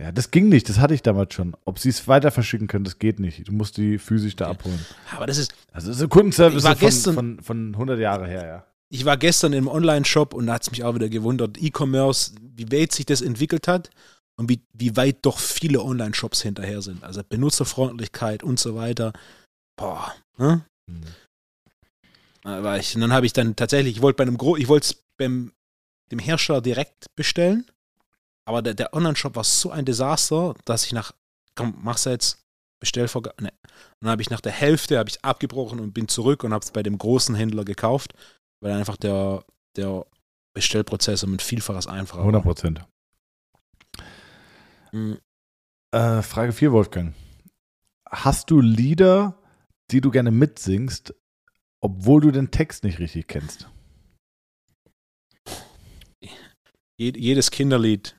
Ja, das ging nicht, das hatte ich damals schon. Ob sie es weiter verschicken können, das geht nicht. Du musst die physisch da Okay. abholen. Aber das ist, Also das ist ein Kundenservice von, gestern- von, von 100 Jahre her, ja. ich war gestern im Online-Shop und da hat es mich auch wieder gewundert, E-Commerce, wie weit sich das entwickelt hat und wie, wie weit doch viele Online-Shops hinterher sind. Also Benutzerfreundlichkeit und so weiter. Boah. Ne? Aber ich, und dann habe ich dann tatsächlich, ich wollte bei einem Gro ich wollte es beim dem Hersteller direkt bestellen, aber der, der Online-Shop war so ein Desaster, dass ich nach, komm, mach's jetzt, Bestellvorgang, ne. Und dann habe ich nach der Hälfte habe ich abgebrochen und bin zurück und habe es bei dem großen Händler gekauft, weil einfach der, der Bestellprozess um ein Vielfaches einfacher 100 war. Prozent. Mhm. Äh, Frage 4, Wolfgang. Hast du Lieder, die du gerne mitsingst, obwohl du den Text nicht richtig kennst? Je, jedes Kinderlied.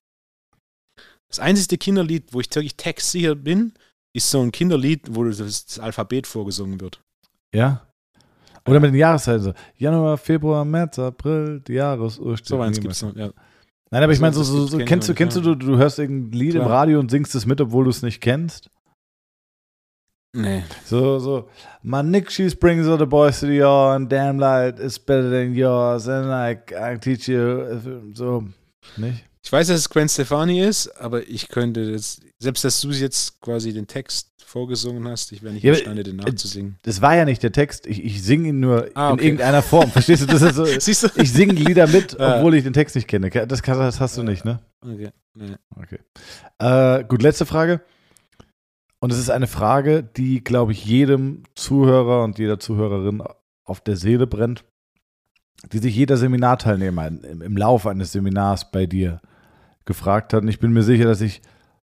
Das einzige Kinderlied, wo ich wirklich textsicher bin, ist so ein Kinderlied, wo das, Alphabet vorgesungen wird. Ja? Oder mit den Jahreszeiten so. Januar, Februar, März, April, die Jahresuhr So eins gibt es noch. Ja. Nein, aber ich meine, so, so, so kennst du, kennst nicht, du, du, du hörst irgendein Lied im Klar. Radio und singst es mit, obwohl du es nicht kennst. Nee. So, so, my Nick she's brings all the boys to the yard and damn light is better than yours and I, I teach you, so, nicht? Ich weiß, dass es Gwen Stefani ist, aber ich könnte das, selbst dass du jetzt quasi den Text vorgesungen hast, ich wäre nicht Ja, imstande, den äh, nachzusingen. Das war ja nicht der Text, ich, ich singe ihn nur Ah, in okay. irgendeiner Form, verstehst du? Das ist so, Siehst du? ich singe Lieder mit, obwohl ich den Text nicht kenne. Das, das hast du nicht, ne? Okay. Nee. Okay. Äh, gut, letzte Frage. Und es ist eine Frage, die, glaube ich, jedem Zuhörer und jeder Zuhörerin auf der Seele brennt, die sich jeder Seminarteilnehmer im, im Laufe eines Seminars bei dir gefragt hat. Und ich bin mir sicher, dass ich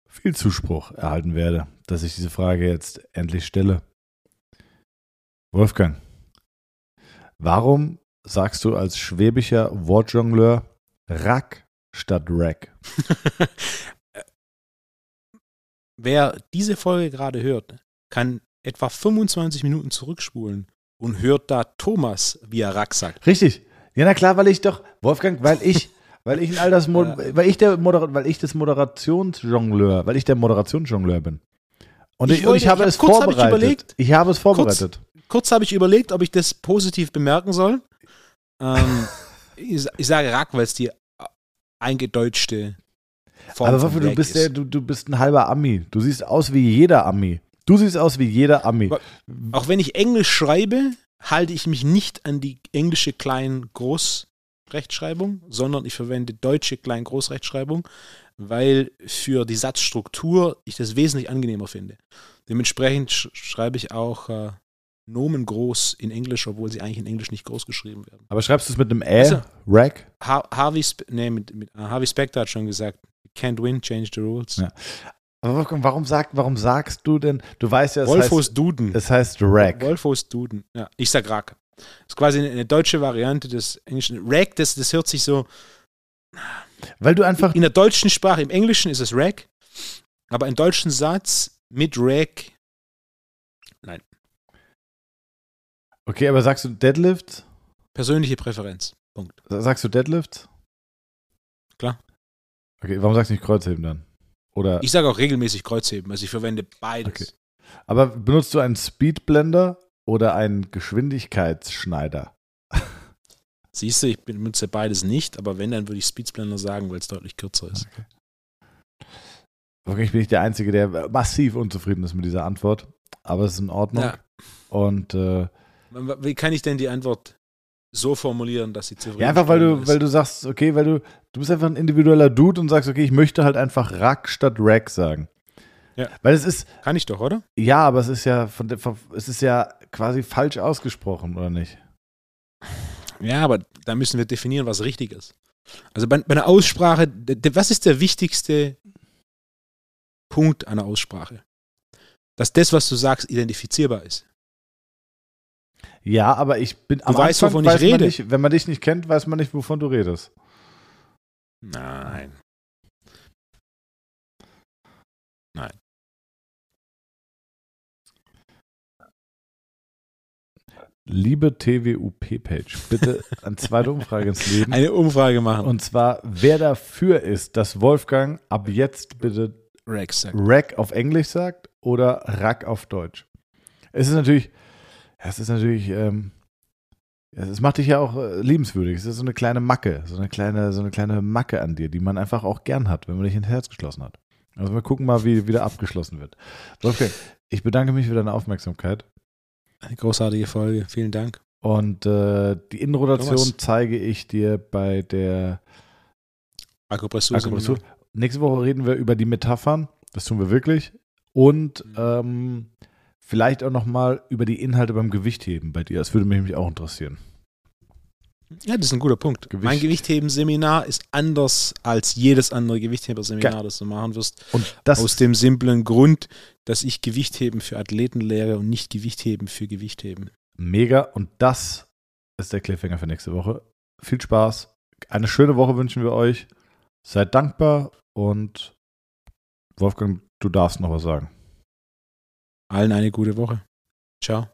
viel Zuspruch erhalten werde, dass ich diese Frage jetzt endlich stelle. Wolfgang, warum sagst du als schwäbischer Wortjongleur Rack statt Rack? Wer diese Folge gerade hört, kann etwa 25 Minuten zurückspulen und hört da Thomas, wie er Rack sagt. Richtig. Ja, na klar, weil ich doch, Wolfgang, weil ich, weil ich ein Altersmo weil ich der Modera weil ich das Moderationsjongleur, weil ich der Moderationsjongleur bin. Und Ich ich, und ich habe ich hab- es kurz hab ich vorbereitet. überlegt. ich habe es vorbereitet. Kurz habe ich überlegt, ob ich das positiv bemerken soll. Ähm, ich, ich sage Rack, weil es die eingedeutschte Form Aber Wolfgang, du bist ist. der, du, du bist ein halber Ami. Du siehst aus wie jeder Ami. Du siehst aus wie jeder Ami. Auch wenn ich Englisch schreibe, halte ich mich nicht an die englische Klein-Groß-Rechtschreibung, sondern ich verwende deutsche Klein-Groß-Rechtschreibung, weil für die Satzstruktur ich das wesentlich angenehmer finde. Dementsprechend sch schreibe ich auch äh, Nomen groß in Englisch, obwohl sie eigentlich in Englisch nicht groß geschrieben werden. Aber schreibst du es mit einem Ä? Also- Rack? Ha Harvey, Sp nee, mit, mit, äh, Harvey Specter hat schon gesagt, can't win, change the rules. Ja. Aber warum, sag, warum sagst du denn, du weißt ja, es Wolfos heißt, Duden. es heißt Rack. Wolfos Duden. Ja, ich sag Rack. Das ist quasi eine, deutsche Variante des englischen. Rack, das, das hört sich so. Weil du einfach, In der deutschen Sprache, im Englischen ist es Rack, aber im deutschen Satz mit Rack. okay, aber sagst du Deadlift? Persönliche Präferenz. Punkt. Sagst du Deadlift? Klar. Okay, warum sagst du nicht Kreuzheben dann? Oder, Ich sage auch regelmäßig Kreuzheben, also ich verwende beides. Okay. aber benutzt du einen Speedblender oder einen Geschwindigkeitsschneider? Siehst du, ich benutze beides nicht, aber wenn, dann würde ich Speedsblender sagen, weil es deutlich kürzer ist. Wirklich bin ich der Einzige, der massiv unzufrieden ist mit dieser Antwort. Aber es ist in Ordnung. Ja. Und äh, Wie kann ich denn die Antwort so formulieren, dass sie zufrieden ja, einfach weil du, ist? weil du sagst, okay, weil du, du bist einfach ein individueller Dude und sagst, okay, ich möchte halt einfach Rack statt Rack sagen. Ja. Weil es ist, Kann ich doch, oder? ja, aber es ist ja von der, von, es ist ja quasi falsch ausgesprochen, oder nicht? Ja, aber da müssen wir definieren, was richtig ist. Also bei, bei einer Aussprache, was ist der wichtigste Punkt einer Aussprache? Dass das, was du sagst, identifizierbar ist. Ja, aber ich bin am weißt, Anfang wovon ich weiß man rede. Nicht, wenn man dich nicht kennt, weiß man nicht, wovon du redest. Nein. Liebe TWUP-Page, bitte eine zweite Umfrage ins Leben. Eine Umfrage machen. Und zwar, wer dafür ist, dass Wolfgang ab jetzt bitte Rex sagt. Rack auf Englisch sagt oder Rack auf Deutsch. Es ist natürlich, es ist natürlich, ähm, es macht dich ja auch äh, liebenswürdig. Es ist so eine kleine Macke, so eine kleine, so eine kleine Macke an dir, die man einfach auch gern hat, wenn man dich ins Herz geschlossen hat. Also wir gucken mal, wie wieder abgeschlossen wird. Wolfgang, ich bedanke mich für deine Aufmerksamkeit. Eine großartige Folge. Vielen Dank. Und äh, die Innenrotation Thomas. zeige ich dir bei der Akupressur. Akupressur. Nächste Woche reden wir über die Metaphern. Das tun wir wirklich. Und Mhm. ähm, vielleicht auch nochmal über die Inhalte beim Gewichtheben bei dir. Das würde mich auch interessieren. Ja, das ist ein guter Punkt. Gewicht- Mein Gewichtheben-Seminar ist anders als jedes andere Gewichtheberseminar, Ge- das du machen wirst. Und das, Aus dem simplen Grund, dass ich Gewichtheben für Athleten lehre und nicht Gewichtheben für Gewichtheben. mega. Und das ist der Cliffhanger für nächste Woche. Viel Spaß. Eine schöne Woche wünschen wir euch. Seid dankbar und Wolfgang, du darfst noch was sagen. Allen eine gute Woche. Ciao.